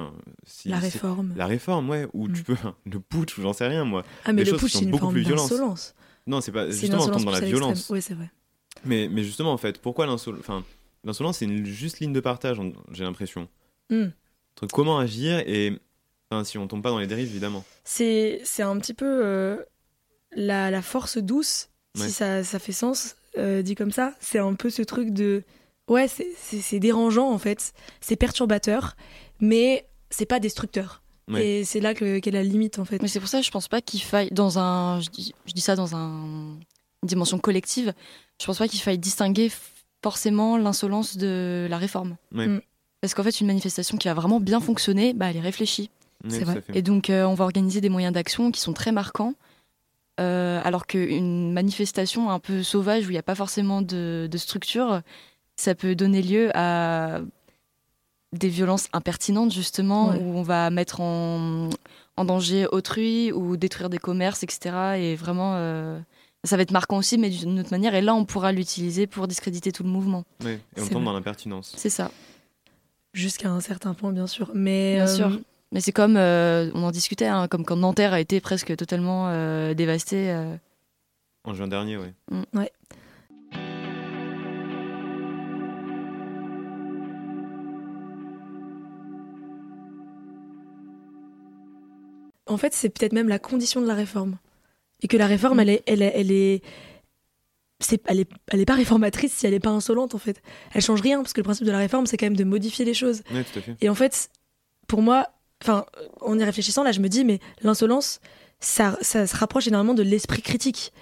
si, la réforme. la réforme, ouais, ou tu Mm. peux le putsch j'en sais rien moi. Ah mais des le putsch, c'est une beaucoup forme plus d'insolence. Non, c'est pas justement on tombe insolence dans la violence. Oui, c'est vrai. Mais, mais justement, en fait, pourquoi l'insolence Enfin, l'insolence, c'est une juste ligne de partage, j'ai l'impression. Entre comment agir et. Enfin, si on tombe pas dans les dérives, évidemment. C'est, c'est un petit peu euh, la, la force douce, Ouais. si ça, ça fait sens, euh, dit comme ça. C'est un peu ce truc de. Ouais, c'est, c'est, c'est dérangeant en fait, c'est perturbateur, mais c'est pas destructeur. Ouais. Et c'est là que, qu'est la limite en fait. Mais c'est pour ça que je pense pas qu'il faille, dans un. Je dis, je dis ça dans un, une dimension collective, je pense pas qu'il faille distinguer forcément l'insolence de la réforme. Ouais. Mm. Parce qu'en fait, une manifestation qui a vraiment bien fonctionné, bah, elle est réfléchie. Ouais, C'est vrai. Et donc, euh, on va organiser des moyens d'action qui sont très marquants. euh, alors qu'une manifestation un peu sauvage où il n'y a pas forcément de, de structure, ça peut donner lieu à des violences impertinentes, justement, Ouais. où on va mettre en, en danger autrui ou détruire des commerces, etc. Et vraiment, euh, ça va être marquant aussi, mais d'une autre manière. Et là, on pourra l'utiliser pour discréditer tout le mouvement. Ouais, Et on tombe vrai. dans l'impertinence. C'est ça. Jusqu'à un certain point, bien sûr. Mais, Bien euh, sûr. Mais c'est comme, euh, on en discutait, hein, comme quand Nanterre a été presque totalement euh, dévastée. euh. En juin dernier, ouais. En fait, c'est peut-être même la condition de la réforme. Et que la réforme, elle est. Elle est, elle est... elle est, elle est pas réformatrice si elle est pas insolente en fait. Elle change rien parce que le principe de la réforme c'est quand même de modifier les choses. Ouais, tout à fait. Et en fait, pour moi, enfin, en y réfléchissant, là, je me dis, mais l'insolence, ça, ça se rapproche énormément de l'esprit critique.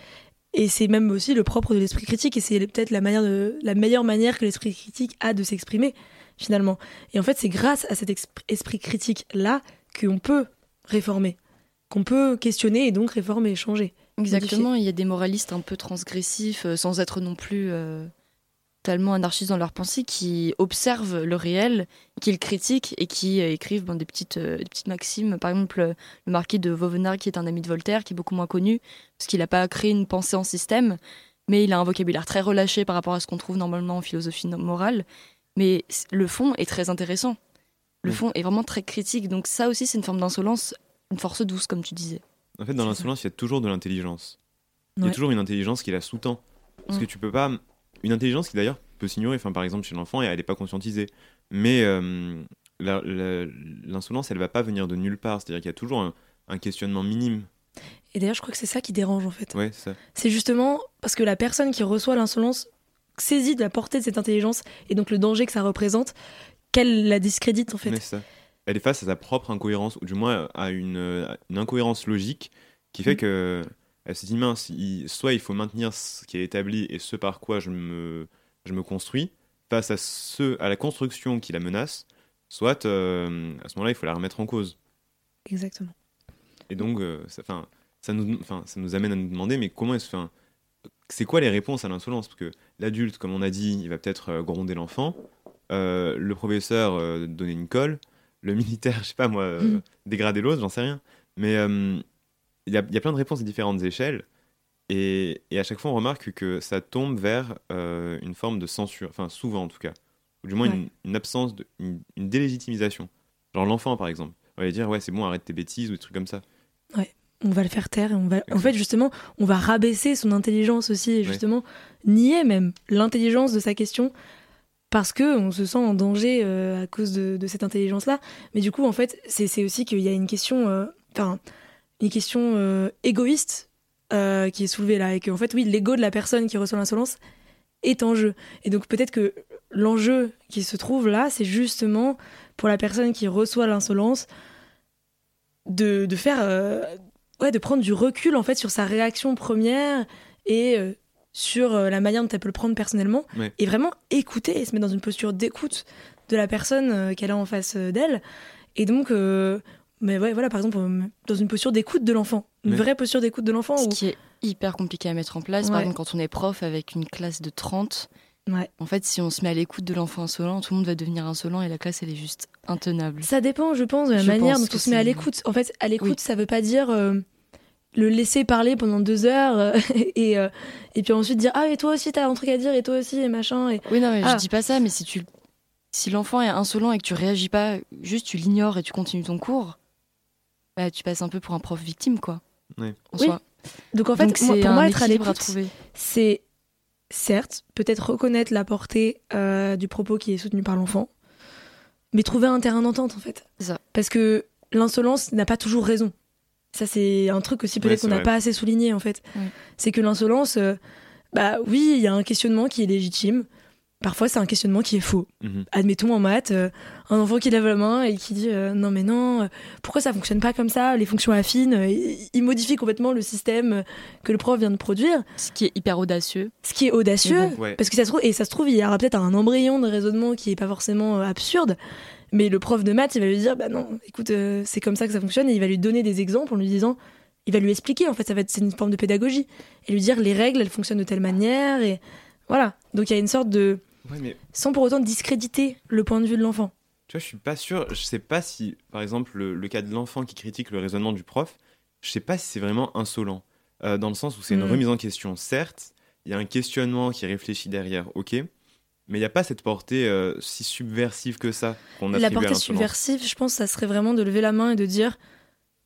Et c'est même aussi le propre de l'esprit critique, et c'est peut-être la, manière de, la meilleure manière que l'esprit critique a de s'exprimer, finalement. Et en fait, c'est grâce à cet esprit critique-là qu'on peut réformer, qu'on peut questionner et donc réformer et changer. Exactement, il y a des moralistes un peu transgressifs, euh, sans être non plus euh, tellement anarchistes dans leur pensée, qui observent le réel, qui le critiquent et qui euh, écrivent ben, des, petites, euh, des petites maximes. Par exemple, le marquis de Vauvenargues, qui est un ami de Voltaire, qui est beaucoup moins connu, parce qu'il n'a pas créé une pensée en système, mais il a un vocabulaire très relâché par rapport à ce qu'on trouve normalement en philosophie morale. Mais le fond est très intéressant. Le fond est vraiment très critique. Donc ça aussi, c'est une forme d'insolence, une force douce, comme tu disais. En fait, dans l'insolence, il y a toujours de l'intelligence. Il y a toujours une intelligence qui la sous-tend. Parce Mm. que tu peux pas. Une intelligence qui d'ailleurs peut s'ignorer. Enfin, par exemple, chez l'enfant, elle n'est pas conscientisée. Mais euh, l'insolence, elle va pas venir de nulle part. C'est-à-dire qu'il y a toujours un, un questionnement minime. Et d'ailleurs, je crois que c'est ça qui dérange en fait. Ouais, c'est ça. C'est justement parce que la personne qui reçoit l'insolence saisit de la portée de cette intelligence et donc le danger que ça représente, qu'elle la discrédite en fait. Ouais, c'est ça. Elle est face à sa propre incohérence, ou du moins à une, incohérence logique qui fait Mm. que elle se dit mince, il- soit il faut maintenir ce qui est établi et ce par quoi je me, je me construis face à, ce, à la construction qui la menace, soit euh, à ce moment-là il faut la remettre en cause. Exactement. Et donc euh, ça, 'fin, ça, nous, 'fin, ça nous amène à nous demander mais comment est-ce c'est quoi les réponses à l'insolence? Parce que l'adulte, comme on a dit, il va peut-être euh, gronder l'enfant, euh, le professeur donner une colle, le militaire, je sais pas moi, euh, Mhm. dégrader l'autre, j'en sais rien. Mais euh, il y, a, y a plein de réponses à différentes échelles. Et, et à chaque fois, on remarque que ça tombe vers euh, une forme de censure, enfin souvent en tout cas, ou du moins Ouais. une, une absence, de, une, une délégitimisation. Genre l'enfant par exemple, on va lui dire ouais c'est bon arrête tes bêtises ou des trucs comme ça. on va le faire taire et on va en fait justement on va rabaisser son intelligence aussi et justement nier même l'intelligence de sa question parce que on se sent en danger euh, à cause de, cette intelligence là mais du coup en fait c'est aussi qu'il y a une question euh, une question euh, égoïste qui est soulevée là et que en fait oui l'ego de la personne qui reçoit l'insolence est en jeu. Et donc peut-être que l'enjeu qui se trouve là c'est justement pour la personne qui reçoit l'insolence de, de faire ouais de prendre du recul en fait sur sa réaction première et sur euh, la manière dont elle peut le prendre personnellement Ouais. et vraiment écouter et se mettre dans une posture d'écoute de la personne euh, qu'elle a en face euh, d'elle et donc euh, mais ouais voilà par exemple dans une posture d'écoute de l'enfant une Ouais. vraie posture d'écoute de l'enfant Ce où qui est hyper compliqué à mettre en place. Par exemple, quand on est prof avec une classe de 30, Ouais. en fait, si on se met à l'écoute de l'enfant insolent, tout le monde va devenir insolent et la classe, elle est juste intenable. Ça dépend, je pense, de la Je manière dont on se met à l'écoute. En fait, à l'écoute, Oui. ça veut pas dire euh, le laisser parler pendant deux heures euh, et, euh, et puis ensuite dire Ah, et toi aussi, t'as un truc à dire, et toi aussi, et machin. Et... Oui, non, mais Ah. je dis pas ça, mais si tu, si l'enfant est insolent et que tu réagis pas, juste tu l'ignores et tu continues ton cours, bah, tu passes un peu pour un prof victime, quoi. En Oui. soi. Donc en fait, Donc, moi- c'est pour moi, être à l'écoute, c'est certes peut-être reconnaître la portée euh, du propos qui est soutenu par l'enfant, mais trouver un terrain d'entente en fait. C'est ça. Parce que l'insolence n'a pas toujours raison. Ça, c'est un truc aussi peut-être qu'on n'a pas assez souligné en fait. Ouais. C'est que l'insolence, euh, bah oui, il y a un questionnement qui est légitime. Parfois, c'est un questionnement qui est faux. Mhm. Admettons en maths, euh, un enfant qui lève la main et qui dit euh, non mais non, pourquoi ça fonctionne pas comme ça Les fonctions affines, euh, il modifie complètement le système que le prof vient de produire, Ce qui est hyper audacieux. ce qui est audacieux. Ouais. Parce que ça se trouve, et ça se trouve, il y aura peut-être un embryon de raisonnement qui est pas forcément euh, absurde, mais le prof de maths, il va lui dire, bah non, écoute, euh, c'est comme ça que ça fonctionne, et il va lui donner des exemples en lui disant, il va lui expliquer, en fait, ça va être c'est une forme de pédagogie, et lui dire les règles, elles fonctionnent de telle manière, et voilà. Donc il y a une sorte de, Ouais, mais sans pour autant discréditer le point de vue de l'enfant. tu vois, je suis pas sûr. Je sais pas si, par exemple, le, le cas de l'enfant qui critique le raisonnement du prof, je sais pas si c'est vraiment insolent. Euh, dans le sens où c'est une Mhm. remise en question. Certes, il y a un questionnement qui réfléchit derrière, ok. Mais il n'y a pas cette portée euh, si subversive que ça qu'on La portée subversive, je pense, ça serait vraiment de lever la main et de dire,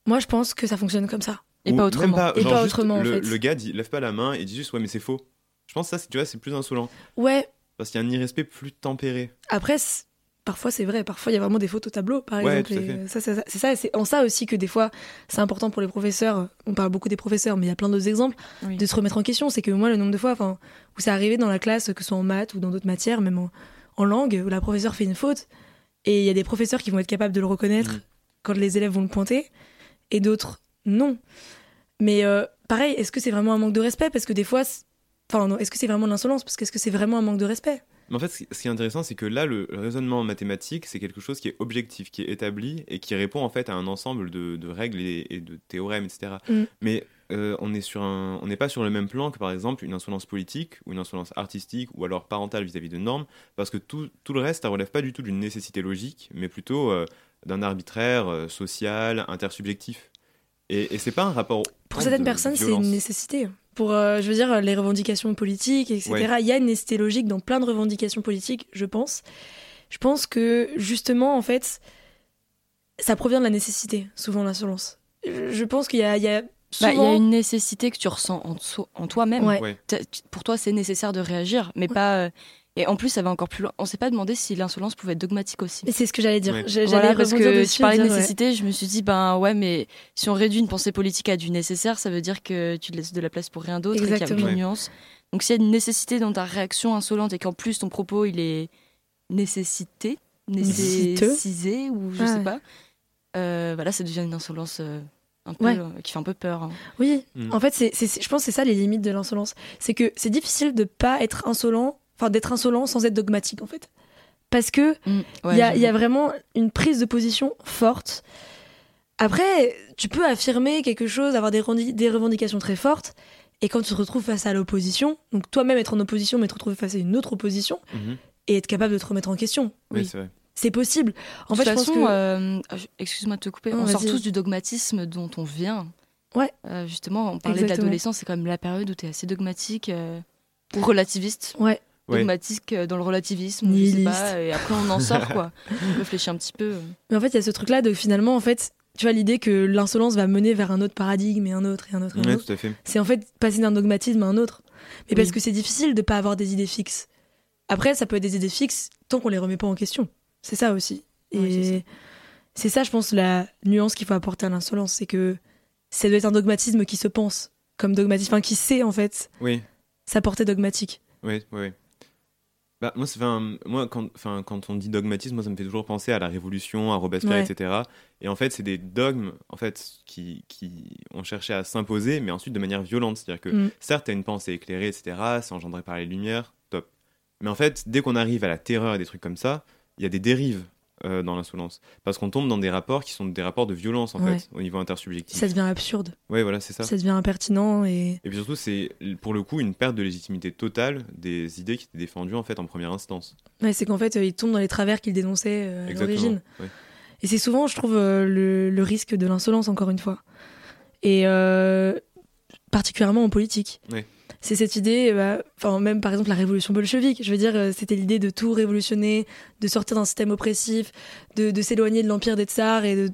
moi, je pense que ça fonctionne comme ça. Et Ou pas autrement. Et genre pas autrement, en Le, fait. le gars dit, lève pas la main et dit juste ouais mais c'est faux. Je pense que ça, tu vois, c'est plus insolent Ouais, parce qu'il y a un irrespect plus tempéré. Après, parfois c'est vrai, parfois il y a vraiment des fautes au tableau, par Ouais, exemple. ça, ça- ça- c'est ça, c'est en ça aussi que des fois c'est important pour les professeurs. On parle beaucoup des professeurs, mais il y a plein d'autres exemples Oui. de se remettre en question. C'est que moi, le nombre de fois, enfin, où c'est arrivé dans la classe, que ce soit en maths ou dans d'autres matières, même en, en langue, où la professeure fait une faute, et il y a des professeurs qui vont être capables de le reconnaître Mhm. quand les élèves vont le pointer, et d'autres non. Mais euh, pareil, est-ce que c'est vraiment un manque de respect? Parce que des fois, c'est- enfin, non, est-ce que c'est vraiment de l'insolence? Parce que est-ce que c'est vraiment un manque de respect? Mais en fait, ce qui est intéressant, c'est que là, le raisonnement mathématique, c'est quelque chose qui est objectif, qui est établi et qui répond en fait à un ensemble de, de règles et, et de théorèmes, etc. Mm. Mais euh, on est sur un, on n'est pas sur le même plan que par exemple une insolence politique ou une insolence artistique ou alors parentale vis-à-vis de normes, parce que tout, tout le reste, ça relève pas du tout d'une nécessité logique, mais plutôt euh, d'un arbitraire euh, social, intersubjectif. Et, et c'est pas un rapport. Pour certaines de personnes, c'est une nécessité. Pour, euh, je veux dire, les revendications politiques, etc. Ouais. Il y a une nécessité logique dans plein de revendications politiques, je pense. Je pense que, justement, en fait, ça provient de la nécessité, souvent, l'insolence. Je pense qu'il y a, il y a Bah, souvent... Il y a une nécessité que tu ressens en, so- en toi-même. Ouais. Pour toi, c'est nécessaire de réagir, mais Ouais. pas. euh, Et en plus, ça va encore plus loin. On s'est pas demandé si l'insolence pouvait être dogmatique aussi. C'est ce que j'allais dire. Ouais. J'allais Voilà, parce que dessus tu parlais de ouais. nécessité, je me suis dit, ben ouais, mais si on réduit une pensée politique à du nécessaire, ça veut dire que tu laisses de la place pour rien d'autre et qu'il y a Exactement. aucune nuance. Donc s'il y a une nécessité dans ta réaction insolente et qu'en plus ton propos il est nécessité, nécessisé ou je Ah sais ouais. pas, euh, voilà, ça devient une insolence euh, un peu, Ouais. euh, qui fait un peu peur. hein. Oui, Mm. en fait, c'est, c'est- je pense que c'est ça les limites de l'insolence. C'est que c'est difficile de pas être insolent, enfin d'être insolent sans être dogmatique, en fait. Parce que Mm, Il ouais, y, a, y vraiment une prise de position forte. Après, tu peux affirmer quelque chose, avoir des, revendications très fortes, et quand tu te retrouves face à l'opposition, donc toi-même être en opposition, mais te retrouver face à une autre opposition, Mhm. et être capable de te remettre en question. Oui, Oui, c'est vrai. c'est possible. En de fait, toute je pense façon, que... euh, excuse-moi de te couper, Non, on sort tous du dogmatisme dont on vient. Ouais. Euh, justement, on parlait de Exactement. l'adolescence, c'est quand même la période où tu es assez dogmatique euh, ou relativiste. Ouais, Ouais. Dogmatique euh, dans le relativisme, je sais pas, et après on en sort quoi. On réfléchit un petit peu. mais en fait, il y a ce truc-là de finalement, en fait, tu vois, l'idée que l'insolence va mener vers un autre paradigme et un autre et un autre et un Ouais, autre. tout à fait. C'est en fait passer d'un dogmatisme à un autre. Mais parce que c'est difficile de pas avoir des idées fixes. Après, ça peut être des idées fixes tant qu'on les remet pas en question. C'est ça aussi. Et c'est ça. je pense, la nuance qu'il faut apporter à l'insolence, c'est que ça doit être un dogmatisme qui se pense comme dogmatisme, enfin qui sait en fait Oui, sa portée dogmatique. oui, oui. Bah, moi, quand, on dit dogmatisme, moi, ça me fait toujours penser à la Révolution, à Robespierre, Ouais. etc. Et en fait, c'est des dogmes en fait, qui, qui ont cherché à s'imposer, mais ensuite de manière violente. C'est-à-dire que, Mm. certes, tu as une pensée éclairée, etc. C'est engendré par les lumières, top. Mais en fait, dès qu'on arrive à la terreur et des trucs comme ça, il y a des dérives euh, dans l'insolence. Parce qu'on tombe dans des rapports qui sont des rapports de violence, en Ouais. fait, au niveau intersubjectif. Ça devient absurde, Ouais, voilà, c'est ça. ça devient impertinent et Et puis surtout, c'est pour le coup une perte de légitimité totale des idées qui étaient défendues en fait en première instance. ouais, c'est qu'en fait euh, il tombe dans les travers qu'il dénonçait euh, à l'origine. ouais. Et c'est souvent, je trouve, euh, le, le risque de l'insolence, encore une fois. Et euh, particulièrement en politique. Ouais. C'est cette idée, euh, enfin, même par exemple la révolution bolchevique, je veux dire, euh, c'était l'idée de tout révolutionner, de sortir d'un système oppressif, de, de s'éloigner de l'empire des tsars et de,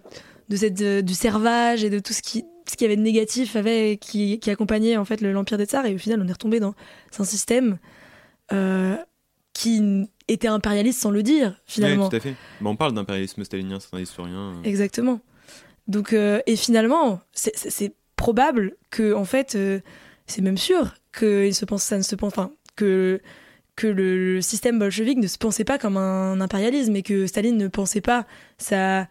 de cette, euh, du servage et de tout ce qui, ce qui avait de négatif avait, qui, qui accompagnait en fait le- l'empire des tsars. Et au final, on est retombé dans un système euh, qui était impérialiste sans le dire, finalement. Ouais, tout à fait. Bah, on parle d'impérialisme stalinien, certains historiens. euh. Exactement. Donc, euh, et finalement, c'est- probable que, en fait, c'est même sûr que il se pense, ça ne se pense, enfin, que que le, le système bolchevique ne se pensait pas comme un impérialisme et que Staline ne pensait pas ça,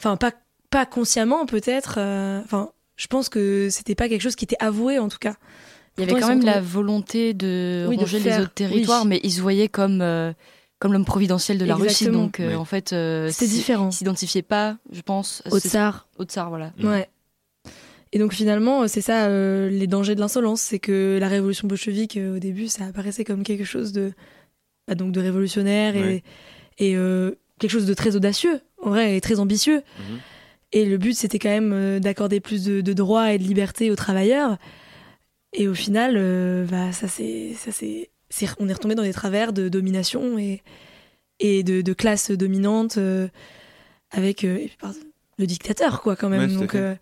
enfin pas pas consciemment peut-être. euh, Enfin, je pense que c'était pas quelque chose qui était avoué en tout cas. Il y Pourtant, avait quand même la volonté de Oui, de ronger faire, les autres territoires, oui. mais ils se voyaient comme, euh, comme l'homme providentiel de la Russie. Donc, euh, Oui. en fait, euh, si- différent. Ils s'identifiaient pas, je pense, Au tsar. au tsar, voilà. Ouais. Et donc finalement, c'est ça euh, les dangers de l'insolence, c'est que la révolution bolchevique euh, au début, ça apparaissait comme quelque chose de bah, donc de révolutionnaire et, Ouais. et euh, quelque chose de très audacieux, en vrai, et très ambitieux. Mhm. Et le but, c'était quand même euh, d'accorder plus de, de droits et de liberté aux travailleurs. Et au final, euh, bah, ça c'est ça c'est c'est- on est retombé dans des travers de domination et et de, de classe dominante euh, avec euh, et puis, pardon, le dictateur quoi quand même. Ouais, donc euh,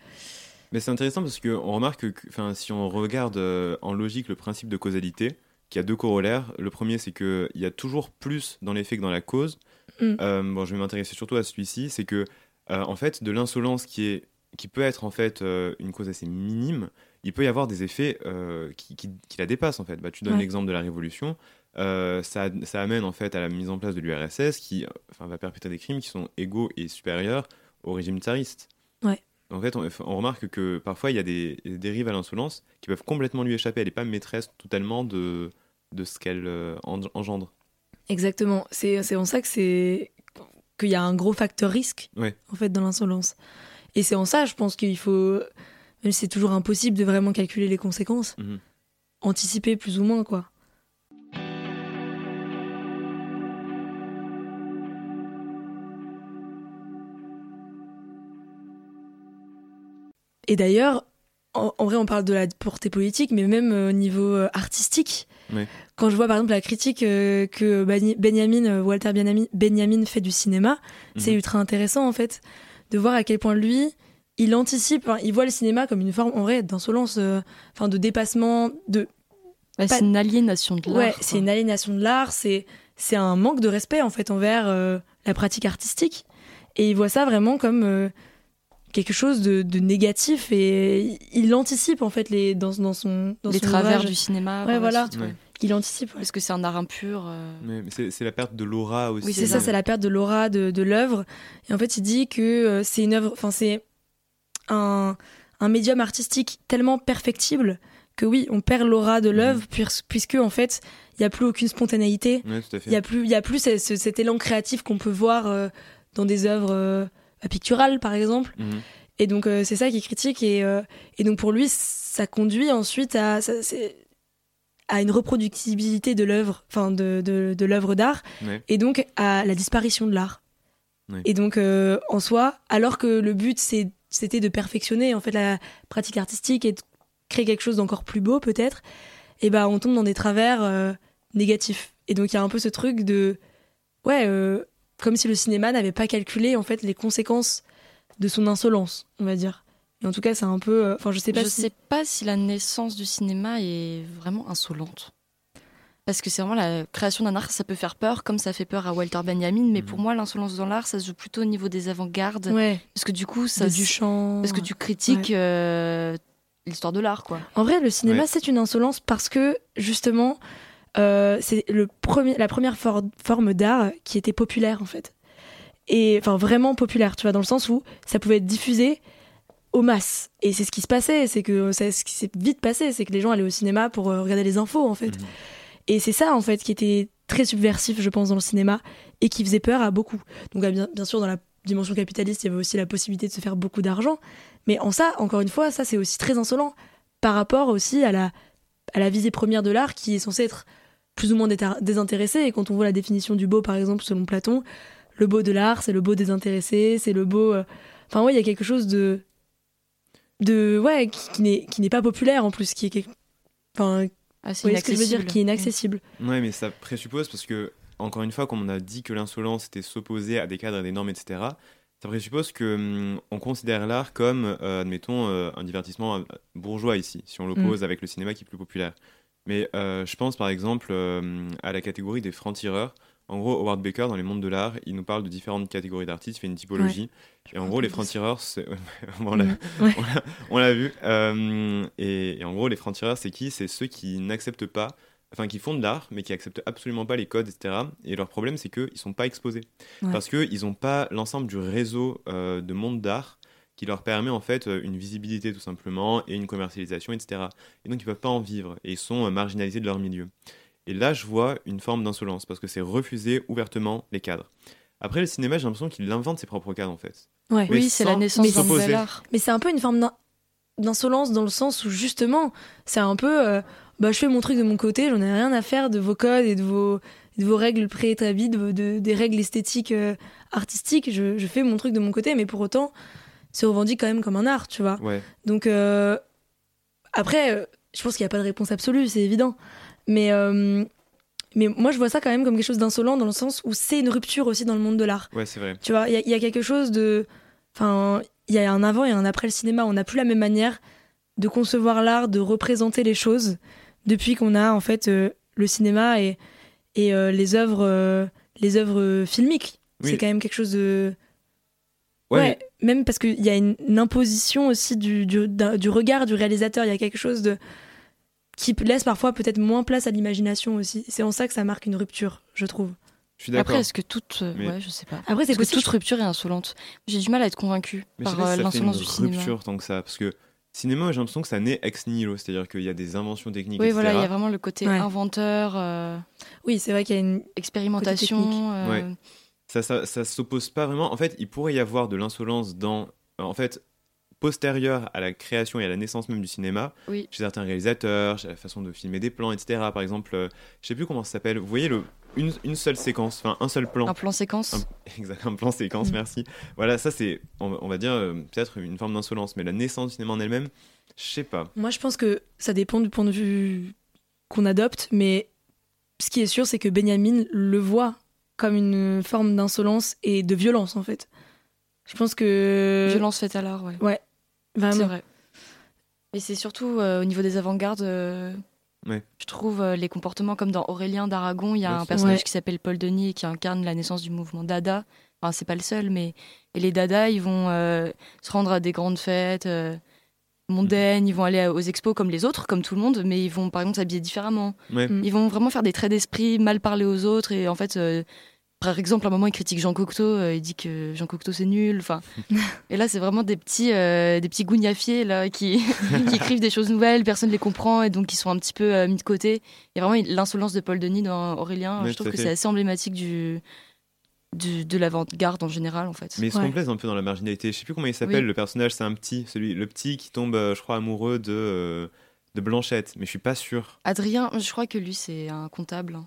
Mais c'est intéressant parce qu'on remarque que, enfin, si on regarde euh, en logique le principe de causalité, qui a deux corollaires. Le premier, c'est qu'il y a toujours plus dans l'effet que dans la cause. Mm. Euh, bon, je vais m'intéresser surtout à celui-ci, c'est que, euh, en fait, de l'insolence qui est qui peut être en fait une cause assez minime, il peut y avoir des effets qui, qui- qui la dépassent en fait. Bah, tu donnes Ouais. l'exemple de la Révolution, ça, ça amène en fait à la mise en place de l'URSS qui va perpétrer des crimes qui sont égaux et supérieurs au régime tsariste. Ouais. En fait, on, on remarque que parfois il y a des, des dérives à l'insolence qui peuvent complètement lui échapper. Elle n'est pas maîtresse totalement de, de ce qu'elle euh, en- engendre. Exactement. C'est en ça que c'est qu'il y a un gros facteur risque Ouais. en fait dans l'insolence. Et c'est en ça, je pense qu'il faut, même si c'est toujours impossible de vraiment calculer les conséquences, Mhm. anticiper plus ou moins quoi. Et d'ailleurs, en, en vrai, on parle de la portée politique, mais même euh, au niveau euh, artistique. Quand je vois par exemple la critique euh, que Benjamin, euh, Walter Benjamin, Benjamin fait du cinéma, c'est Mhm. ultra intéressant en fait de voir à quel point lui, il anticipe, enfin, il voit le cinéma comme une forme en vrai d'insolence, euh, enfin de dépassement, de Bah, Pas- C'est une aliénation de l'art. ouais, c'est une aliénation de l'art, c'est c'est un manque de respect en fait envers euh, la pratique artistique, et il voit ça vraiment comme euh, quelque chose de, de négatif et il- anticipe en fait les dans, dans son dans les son travers ouvrage. du cinéma. Ouais, voilà. suite, ouais. Ouais. il anticipe. ouais. Parce que c'est un art impur. euh, Mais, mais c'est la perte de l'aura aussi. Oui, C'est ça, c'est la perte de l'aura de, de l'œuvre. Et en fait, il dit que euh, c'est une œuvre, enfin, c'est un, un médium artistique tellement perfectible que oui, on perd l'aura de l'œuvre puis- puisque, en fait, il n'y a plus aucune spontanéité. Ouais. Il n'y a plus, il y a plus ce- ce- cet élan créatif qu'on peut voir euh, dans des œuvres euh, picturales, par exemple. Mhm. Et donc, euh, c'est ça qui critique. Et, euh, et donc, pour lui, ça conduit ensuite à, ça- à une reproductibilité de l'œuvre, enfin, de, de, de l'œuvre d'art, Ouais. et donc à la disparition de l'art. Ouais. Et donc, euh, en soi, alors que le but, c'était de perfectionner en fait la pratique artistique et de créer quelque chose d'encore plus beau, peut-être, et ben, on tombe dans des travers négatifs. Et donc, il y a un peu ce truc de, ouais, comme si le cinéma n'avait pas calculé en fait les conséquences de son insolence, on va dire. Et en tout cas, c'est un peu. euh, Enfin, je sais pas je si. sais pas si la naissance du cinéma est vraiment insolente. Parce que c'est vraiment la création d'un art, ça peut faire peur, comme ça fait peur à Walter Benjamin. Mais pour moi, l'insolence dans l'art, ça se joue plutôt au niveau des avant-gardes. Ouais, Parce que du coup, ça. de Duchamp. Parce que tu critiques euh, l'histoire de l'art, quoi. En vrai, le cinéma, Ouais. c'est une insolence parce que, justement, euh, c'est le premier, la première for- forme d'art qui était populaire, en fait. Et, enfin, vraiment populaire, tu vois, dans le sens où ça pouvait être diffusé aux masses. Et c'est ce qui se passait, c'est que c'est ce qui s'est vite passé, c'est que les gens allaient au cinéma pour euh, regarder les infos, en fait. Mhm. Et c'est ça, en fait, qui était très subversif, je pense, dans le cinéma et qui faisait peur à beaucoup. Donc, à bien, bien sûr, dans la dimension capitaliste, il y avait aussi la possibilité de se faire beaucoup d'argent. Mais en ça, encore une fois, ça, c'est aussi très insolent par rapport aussi à la, à la visée première de l'art qui est censée être plus ou moins désintéressée. Et quand on voit la définition du beau, par exemple, selon Platon, le beau de l'art, c'est le beau désintéressé, c'est le beau. euh, Enfin, ouais, il y a quelque chose de. de ouais, qui, qui n'est qui n'est pas populaire en plus, qui est. quelque- Enfin, Ah, c'est ce que je veux dire, inaccessible. qui est inaccessible. Ouais, mais ça présuppose parce que, encore une fois, comme on a dit que l'insolence était s'opposer à des cadres et des normes, etc., ça présuppose que hum, on considère l'art comme, euh, admettons, euh, un divertissement bourgeois ici, si on l'oppose avec le cinéma qui est plus populaire. Mais euh, je pense par exemple euh, à la catégorie des francs-tireurs. En gros, Howard Baker, dans les mondes de l'art, il nous parle de différentes catégories d'artistes, il fait une typologie. Et en gros, les francs-tireurs, c'est- on l'a- Mm. Ouais. on l'a- vu. Euh, et, et en gros, les francs-tireurs, c'est qui? C'est ceux qui n'acceptent pas, enfin qui font de l'art, mais qui acceptent absolument pas les codes, etc. Et leur problème, c'est qu'ils sont pas exposés. Ouais. Parce qu'ils n'ont pas l'ensemble du réseau euh, de monde d'art qui leur permet en fait euh, une visibilité tout simplement et une commercialisation, etc. Et donc ils peuvent pas en vivre et ils sont euh, marginalisés de leur milieu. Et là, je vois une forme d'insolence parce que c'est refuser ouvertement les cadres. Après, le cinéma, j'ai l'impression qu'il invente ses propres cadres en fait. Ouais. Oui, c'est la naissance d'un nouvel art. Mais c'est un peu une forme d'in- d'insolence dans le sens où justement, c'est un peu, euh, bah, je fais mon truc de mon côté, j'en ai rien à faire de vos codes et de vos, de vos règles préétablies, de, des règles esthétiques, euh, artistiques. Je, je fais mon truc de mon côté, mais pour autant, se revendique quand même comme un art, tu vois. Ouais. Donc euh, après, euh, je pense qu'il n'y a pas de réponse absolue, c'est évident. Mais euh, mais moi, je vois ça quand même comme quelque chose d'insolent dans le sens où c'est une rupture aussi dans le monde de l'art. Ouais, c'est vrai. Tu vois, il y, a- il y a quelque chose de. Enfin, il y a un avant et un après le cinéma. On n'a plus la même manière de concevoir l'art, de représenter les choses depuis qu'on a en fait euh, le cinéma et, et les œuvres, les œuvres filmiques. Oui. C'est quand même quelque chose de. Ouais, Ouais, même parce qu'il y a une, une imposition aussi du, du, du regard du réalisateur. Il y a quelque chose de qui laisse parfois peut-être moins place à l'imagination aussi. C'est en ça que ça marque une rupture, je trouve. je suis d'accord. Après, est-ce que toute. euh, Mais- Ouais, je sais pas. Après, c'est que toute rupture est insolente? J'ai du mal à être sais par pas euh, si ça fait une l'insolence du cinéma. rupture tant que ça, parce que cinéma, j'ai l'impression que ça naît ex nihilo, c'est-à-dire qu'il y a des inventions techniques, Oui, etc. voilà, il y a vraiment le côté Ouais. inventeur, euh, Oui, c'est vrai qu'il y a une. expérimentation. euh, Ouais. Ça, ça, ça s'oppose pas vraiment. En fait, il pourrait y avoir de l'insolence dans, en fait, postérieure à la création et à la naissance même du cinéma, Oui. chez certains réalisateurs, chez la façon de filmer des plans, etc. Par exemple, euh, je sais plus comment ça s'appelle. Vous voyez le une, une seule séquence, enfin un seul plan. Un plan séquence. Un- Exact, un plan séquence, Mm. merci. Voilà, ça c'est, on, on va dire, euh, peut-être une forme d'insolence, mais la naissance du cinéma en elle-même, je sais pas. Moi, je pense que ça dépend du point de vue qu'on adopte, mais ce qui est sûr, c'est que Benjamin le voit comme une forme d'insolence et de violence, en fait. Je pense que. Violence faite à l'art, ouais. C'est Vraiment. vrai. Et c'est surtout euh, au niveau des avant-gardes, euh, Ouais. je trouve euh, les comportements comme dans Aurélien d'Aragon, il y a Ouais, un c'est- personnage Ouais. qui s'appelle Paul Denis et qui incarne la naissance du mouvement Dada. Enfin, c'est pas le seul, mais et les Dada, ils vont euh, se rendre à des grandes fêtes euh, mondaines, ils vont aller aux expos comme les autres, comme tout le monde, mais ils vont par exemple s'habiller différemment. Ouais. Mm. Ils vont vraiment faire des traits d'esprit, mal parler aux autres et en fait. euh, par exemple, à un moment, il critique Jean Cocteau, euh, il dit que Jean Cocteau c'est nul. Enfin, et là, c'est vraiment des petits, euh, des petits gougnafiers là qui, qui écrivent des choses nouvelles, personne ne les comprend et donc ils sont un petit peu euh, mis de côté. Et vraiment, l'insolence de Paul Denis dans Aurélien, Ouais, je trouve que c'est assez emblématique du, du de l'avant-garde en général en fait. Mais ils se Ouais. complaisent un peu dans la marginalité. Je sais plus comment il s'appelle, Oui. le personnage, c'est un petit, celui, le petit qui tombe, euh, je crois, amoureux de, euh, de Blanchette, mais je suis pas sûr. Adrien, je crois que lui c'est un comptable.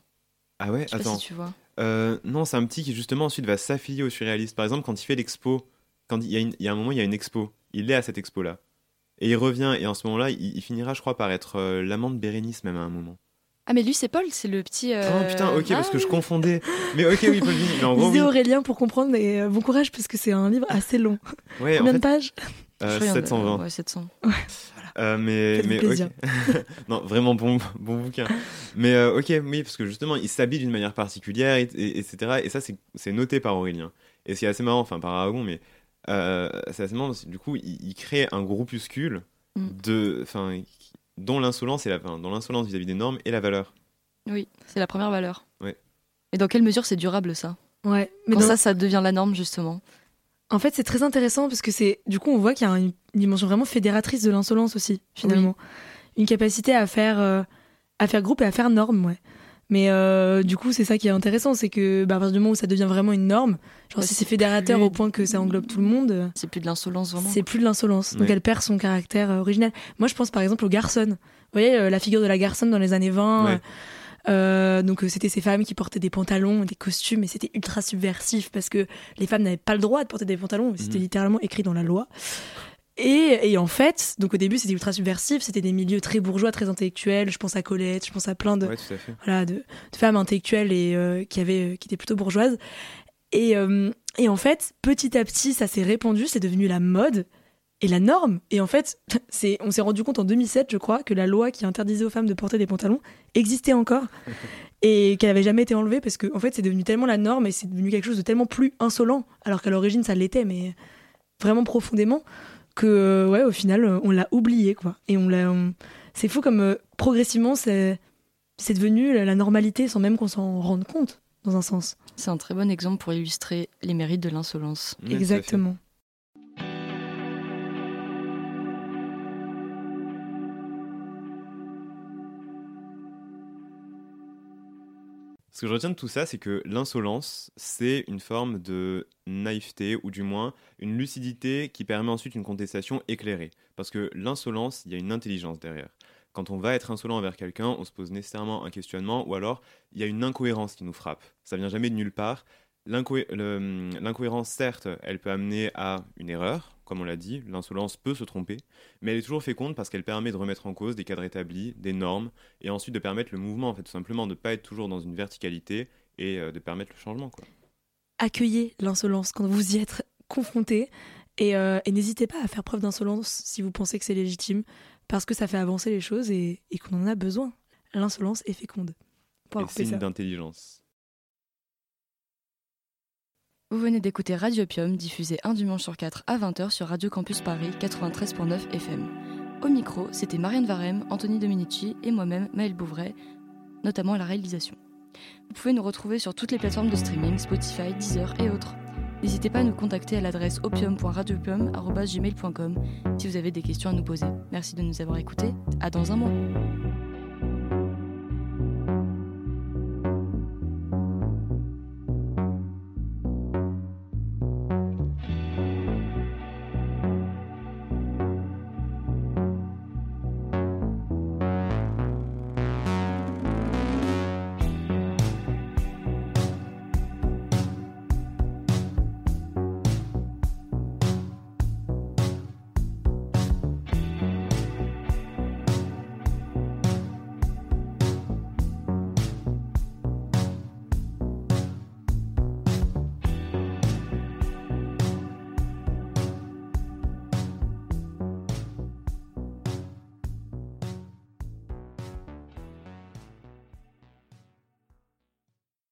Ah ouais, Je sais pas attends. si tu vois. Euh, non, c'est un petit qui justement ensuite va s'affilier au surréaliste. Par exemple, quand il fait l'expo, quand il y, a une- il y a un moment, il y a une expo, il est à cette expo-là. Et il revient, et en ce moment-là, il, il finira, je crois, par être euh, l'amant de Bérénice, même à un moment. Ah, mais lui, c'est Paul, c'est le petit. euh, Oh putain, ok, parce ah, que je confondais. Mais ok, oui, Paul Vigny. Mais en gros, Lisez oui. Aurélien pour comprendre et euh, bon courage parce que c'est un livre assez long. Ouais, en Combien de pages? euh, je crois qu'il y en a- 720. Ouais, 700. Euh, mais non, vraiment bon, bon bouquin. Mais euh, ok, oui, parce que justement, il s'habille d'une manière particulière, et, et- etc. Et ça, c'est noté par Aurélien. Et c'est assez marrant, enfin par Aragon, mais euh, c'est assez marrant. parce que Du coup, il, il crée un groupuscule Mm. de, enfin, dont l'insolence et la, enfin, dont l'insolence vis-à-vis des normes et la valeur. Oui, c'est la première valeur. Ouais. Et dans quelle mesure c'est durable ça? Ouais, mais Quand dans- ça, ça devient la norme justement. En fait, c'est très intéressant parce que c'est du coup on voit qu'il y a une dimension vraiment fédératrice de l'insolence aussi finalement, une capacité à faire euh, à faire groupe et à faire norme, ouais. Mais euh, du coup, c'est ça qui est intéressant, c'est que bah, à partir du moment où ça devient vraiment une norme, genre Bah, si c'est fédérateur plus- au point que ça englobe tout le monde, euh, C'est plus de l'insolence vraiment. c'est plus de l'insolence. Donc elle perd son caractère euh, original. Moi, je pense par exemple aux garçons. Vous voyez euh, la figure de la garçonne dans les années 20. Ouais. euh, donc c'était ces femmes qui portaient des pantalons, des costumes, et c'était ultra subversif parce que les femmes n'avaient pas le droit de porter des pantalons. C'était Mhm. littéralement écrit dans la loi. Et, et en fait, donc au début c'était ultra subversif, c'était des milieux très bourgeois, très intellectuels. Je pense à Colette, je pense à plein de, Ouais, tout à fait. voilà, de, de femmes intellectuelles et euh, qui avaient, qui étaient plutôt bourgeoises. Et, euh, et en fait, petit à petit, ça s'est répandu, c'est devenu la mode et la norme. Et en fait, c'est, on s'est rendu compte en 2007, je crois, que la loi qui interdisait aux femmes de porter des pantalons existait encore et qu'elle avait jamais été enlevée parce que en fait, c'est devenu tellement la norme et c'est devenu quelque chose de tellement plus insolent, alors qu'à l'origine ça l'était, mais vraiment profondément que euh, ouais, au final, euh, on l'a oublié quoi. Et on l'a, on- c'est fou comme euh, progressivement c'est c'est devenu la la normalité sans même qu'on s'en rende compte dans un sens. C'est un très bon exemple pour illustrer les mérites de l'insolence. Exactement. Ce que je retiens de tout ça, c'est que l'insolence, c'est une forme de naïveté, ou du moins une lucidité qui permet ensuite une contestation éclairée. Parce que l'insolence, il y a une intelligence derrière. Quand on va être insolent envers quelqu'un, on se pose nécessairement un questionnement, ou alors il y a une incohérence qui nous frappe. Ça vient jamais de nulle part. Le- L'incohérence, certes, elle peut amener à une erreur, comme on l'a dit, l'insolence peut se tromper, mais elle est toujours féconde parce qu'elle permet de remettre en cause des cadres établis, des normes, et ensuite de permettre le mouvement, en fait, tout simplement, de ne pas être toujours dans une verticalité et euh, de permettre le changement. Quoi. Accueillez l'insolence quand vous y êtes confronté et, euh, et n'hésitez pas à faire preuve d'insolence si vous pensez que c'est légitime parce que ça fait avancer les choses et, et qu'on en a besoin. L'insolence est féconde. Pour Et signe d'intelligence. Vous venez d'écouter Radiopium, diffusé un dimanche sur 4 à 20h sur Radio Campus Paris 93.9 FM. Au micro, c'était Marianne Varem, Anthony Dominici et moi-même, Maëlle Bouvray, notamment à la réalisation. Vous pouvez nous retrouver sur toutes les plateformes de streaming, Spotify, Deezer et autres. N'hésitez pas à nous contacter à l'adresse opium.radiopium.gmail.com si vous avez des questions à nous poser. Merci de nous avoir écoutés. À dans un mois.